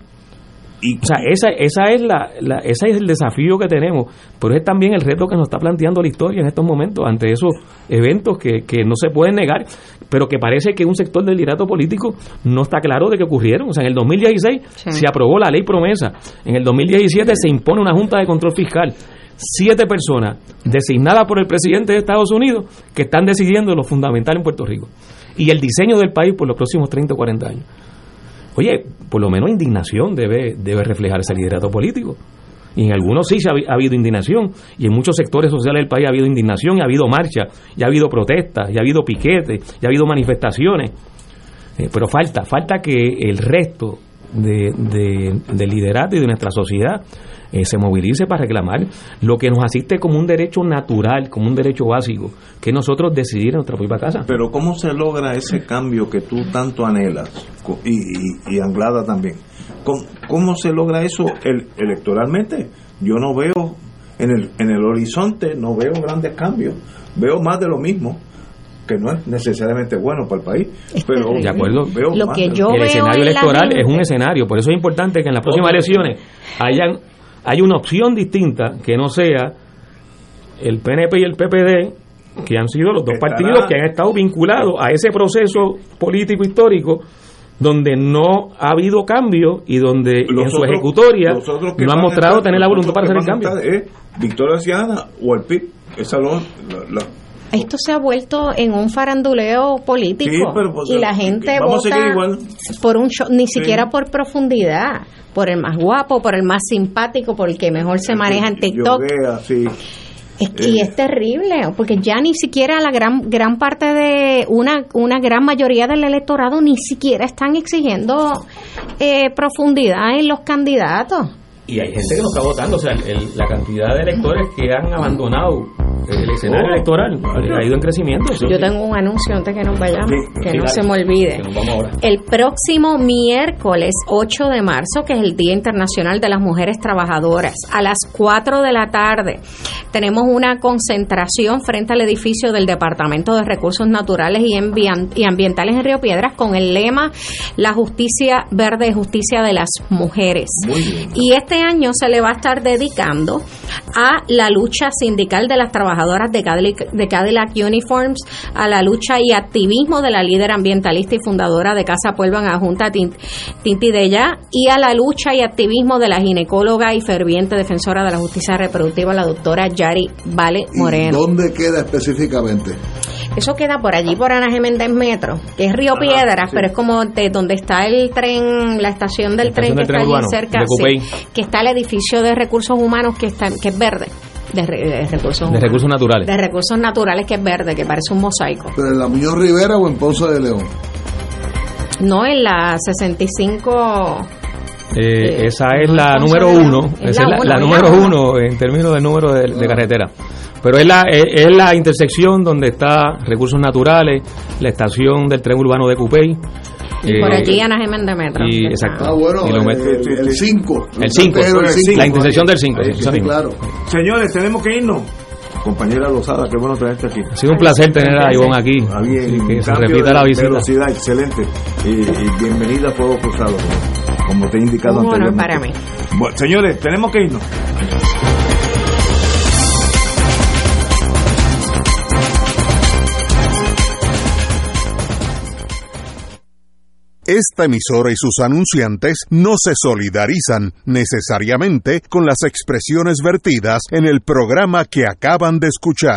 Y, o sea, esa, esa es la, ese es el desafío que tenemos, pero es también el reto que nos está planteando la historia en estos momentos ante esos eventos que, que no se pueden negar, pero que parece que un sector del liderato político no está claro de que ocurrieron. O sea, en el 2016 se aprobó la ley promesa, en el 2017 se impone una junta de control fiscal, siete personas designadas por el presidente de Estados Unidos que están decidiendo lo fundamental en Puerto Rico y el diseño del país por los próximos 30 o 40 años. Oye, por lo menos indignación debe, debe reflejar ese liderato político. Y en algunos sí ha, ha, habido indignación, y en muchos sectores sociales del país ha habido indignación, y ha habido marcha, y ha habido protestas, y ha habido piquetes, y ha habido manifestaciones. Eh, pero falta, falta que el resto de, de, del liderato y de nuestra sociedad eh, se movilice para reclamar lo que nos asiste como un derecho natural, como un derecho básico, que nosotros decidir en nuestra propia casa. Pero ¿cómo se logra ese cambio que tú tanto anhelas y, y, y Anglada también? ¿Cómo, ¿Cómo, se logra eso el, electoralmente? Yo no veo en el, en el horizonte, no veo grandes cambios, veo más de lo mismo que no es necesariamente bueno para el país. Pero de acuerdo, veo lo que yo el veo escenario electoral es un escenario, por eso es importante que en las próximas elecciones hayan hay una opción distinta que no sea el PNP y el PPD, que han sido los dos Estará, partidos que han estado vinculados a ese proceso político histórico donde no ha habido cambio y donde los en su otros, ejecutoria no han mostrado estar, tener la voluntad para hacer el cambio. Es Victoria Ciudadana o el PIB. Esa no, la, la, esto se ha vuelto en un faranduleo político sí, pero, pues, y la gente vamos vota a seguir igual. por un show, ni Sí. siquiera por profundidad, por el más guapo, por el más simpático, por el que mejor se maneja en TikTok. Sí. Es- y es terrible, porque ya ni siquiera la gran gran parte de una una gran mayoría del electorado ni siquiera están exigiendo eh, profundidad en los candidatos. Y hay gente que no está votando, o sea, el- la cantidad de electores que han abandonado el escenario Oh. electoral ha ido en crecimiento. sí. Yo tengo un anuncio antes que nos vayamos, Sí, que sí, no dale. se me olvide. Que nos vamos ahora. El próximo miércoles 8 de marzo, que es el Día Internacional de las Mujeres Trabajadoras, a las 4 de la tarde, tenemos una concentración frente al edificio del Departamento de Recursos Naturales y, y Ambientales en Río Piedras con el lema La justicia verde, justicia de las mujeres. Y este año se le va a estar dedicando a la lucha sindical de las trabajadoras de Cadillac, de Cadillac Uniforms, a la lucha y activismo de la líder ambientalista y fundadora de Casa Pueblo en la Junta Tin- Tinti de Ya, y a la lucha y activismo de la ginecóloga y ferviente defensora de la justicia reproductiva, la doctora Yari Vale ¿Y Moreno. ¿Dónde queda específicamente? Eso queda por allí, por Ana Jiménez Metro, que es Río Ajá, Piedras, sí. pero es como de donde está el tren, la estación del La tren estación que del está tren allí urbano, cerca, sí, que está el edificio de recursos humanos que está que es verde, de, re- de recursos De humanos. recursos naturales. de recursos naturales que es verde, que parece un mosaico. ¿Pero en la Muñoz Rivera o en Ponce de León? No en la 65 Eh, Eh, esa es la número de uno, es esa la es número uno. en términos de número de, de carretera. Pero es la, es, es la intersección donde está recursos naturales, la estación del tren urbano de Cupey. y por eh, allí Ana Jiménez Metro. y- que está. exacto. Ah, bueno, Y lo el- met- el 5. El 5, la intersección del 5. Sí, claro. Señores, tenemos que irnos. Compañera Lozada, qué bueno tenerte aquí. Ha sido un placer tener a Ivonne aquí. Bien, Así que se repita de la visita. Velocidad, excelente. Y, y bienvenida a Fuego Cruzado, como te he indicado Un honor anteriormente. para mí. Bueno, señores, tenemos que irnos. Esta emisora y sus anunciantes no se solidarizan necesariamente con las expresiones vertidas en el programa que acaban de escuchar.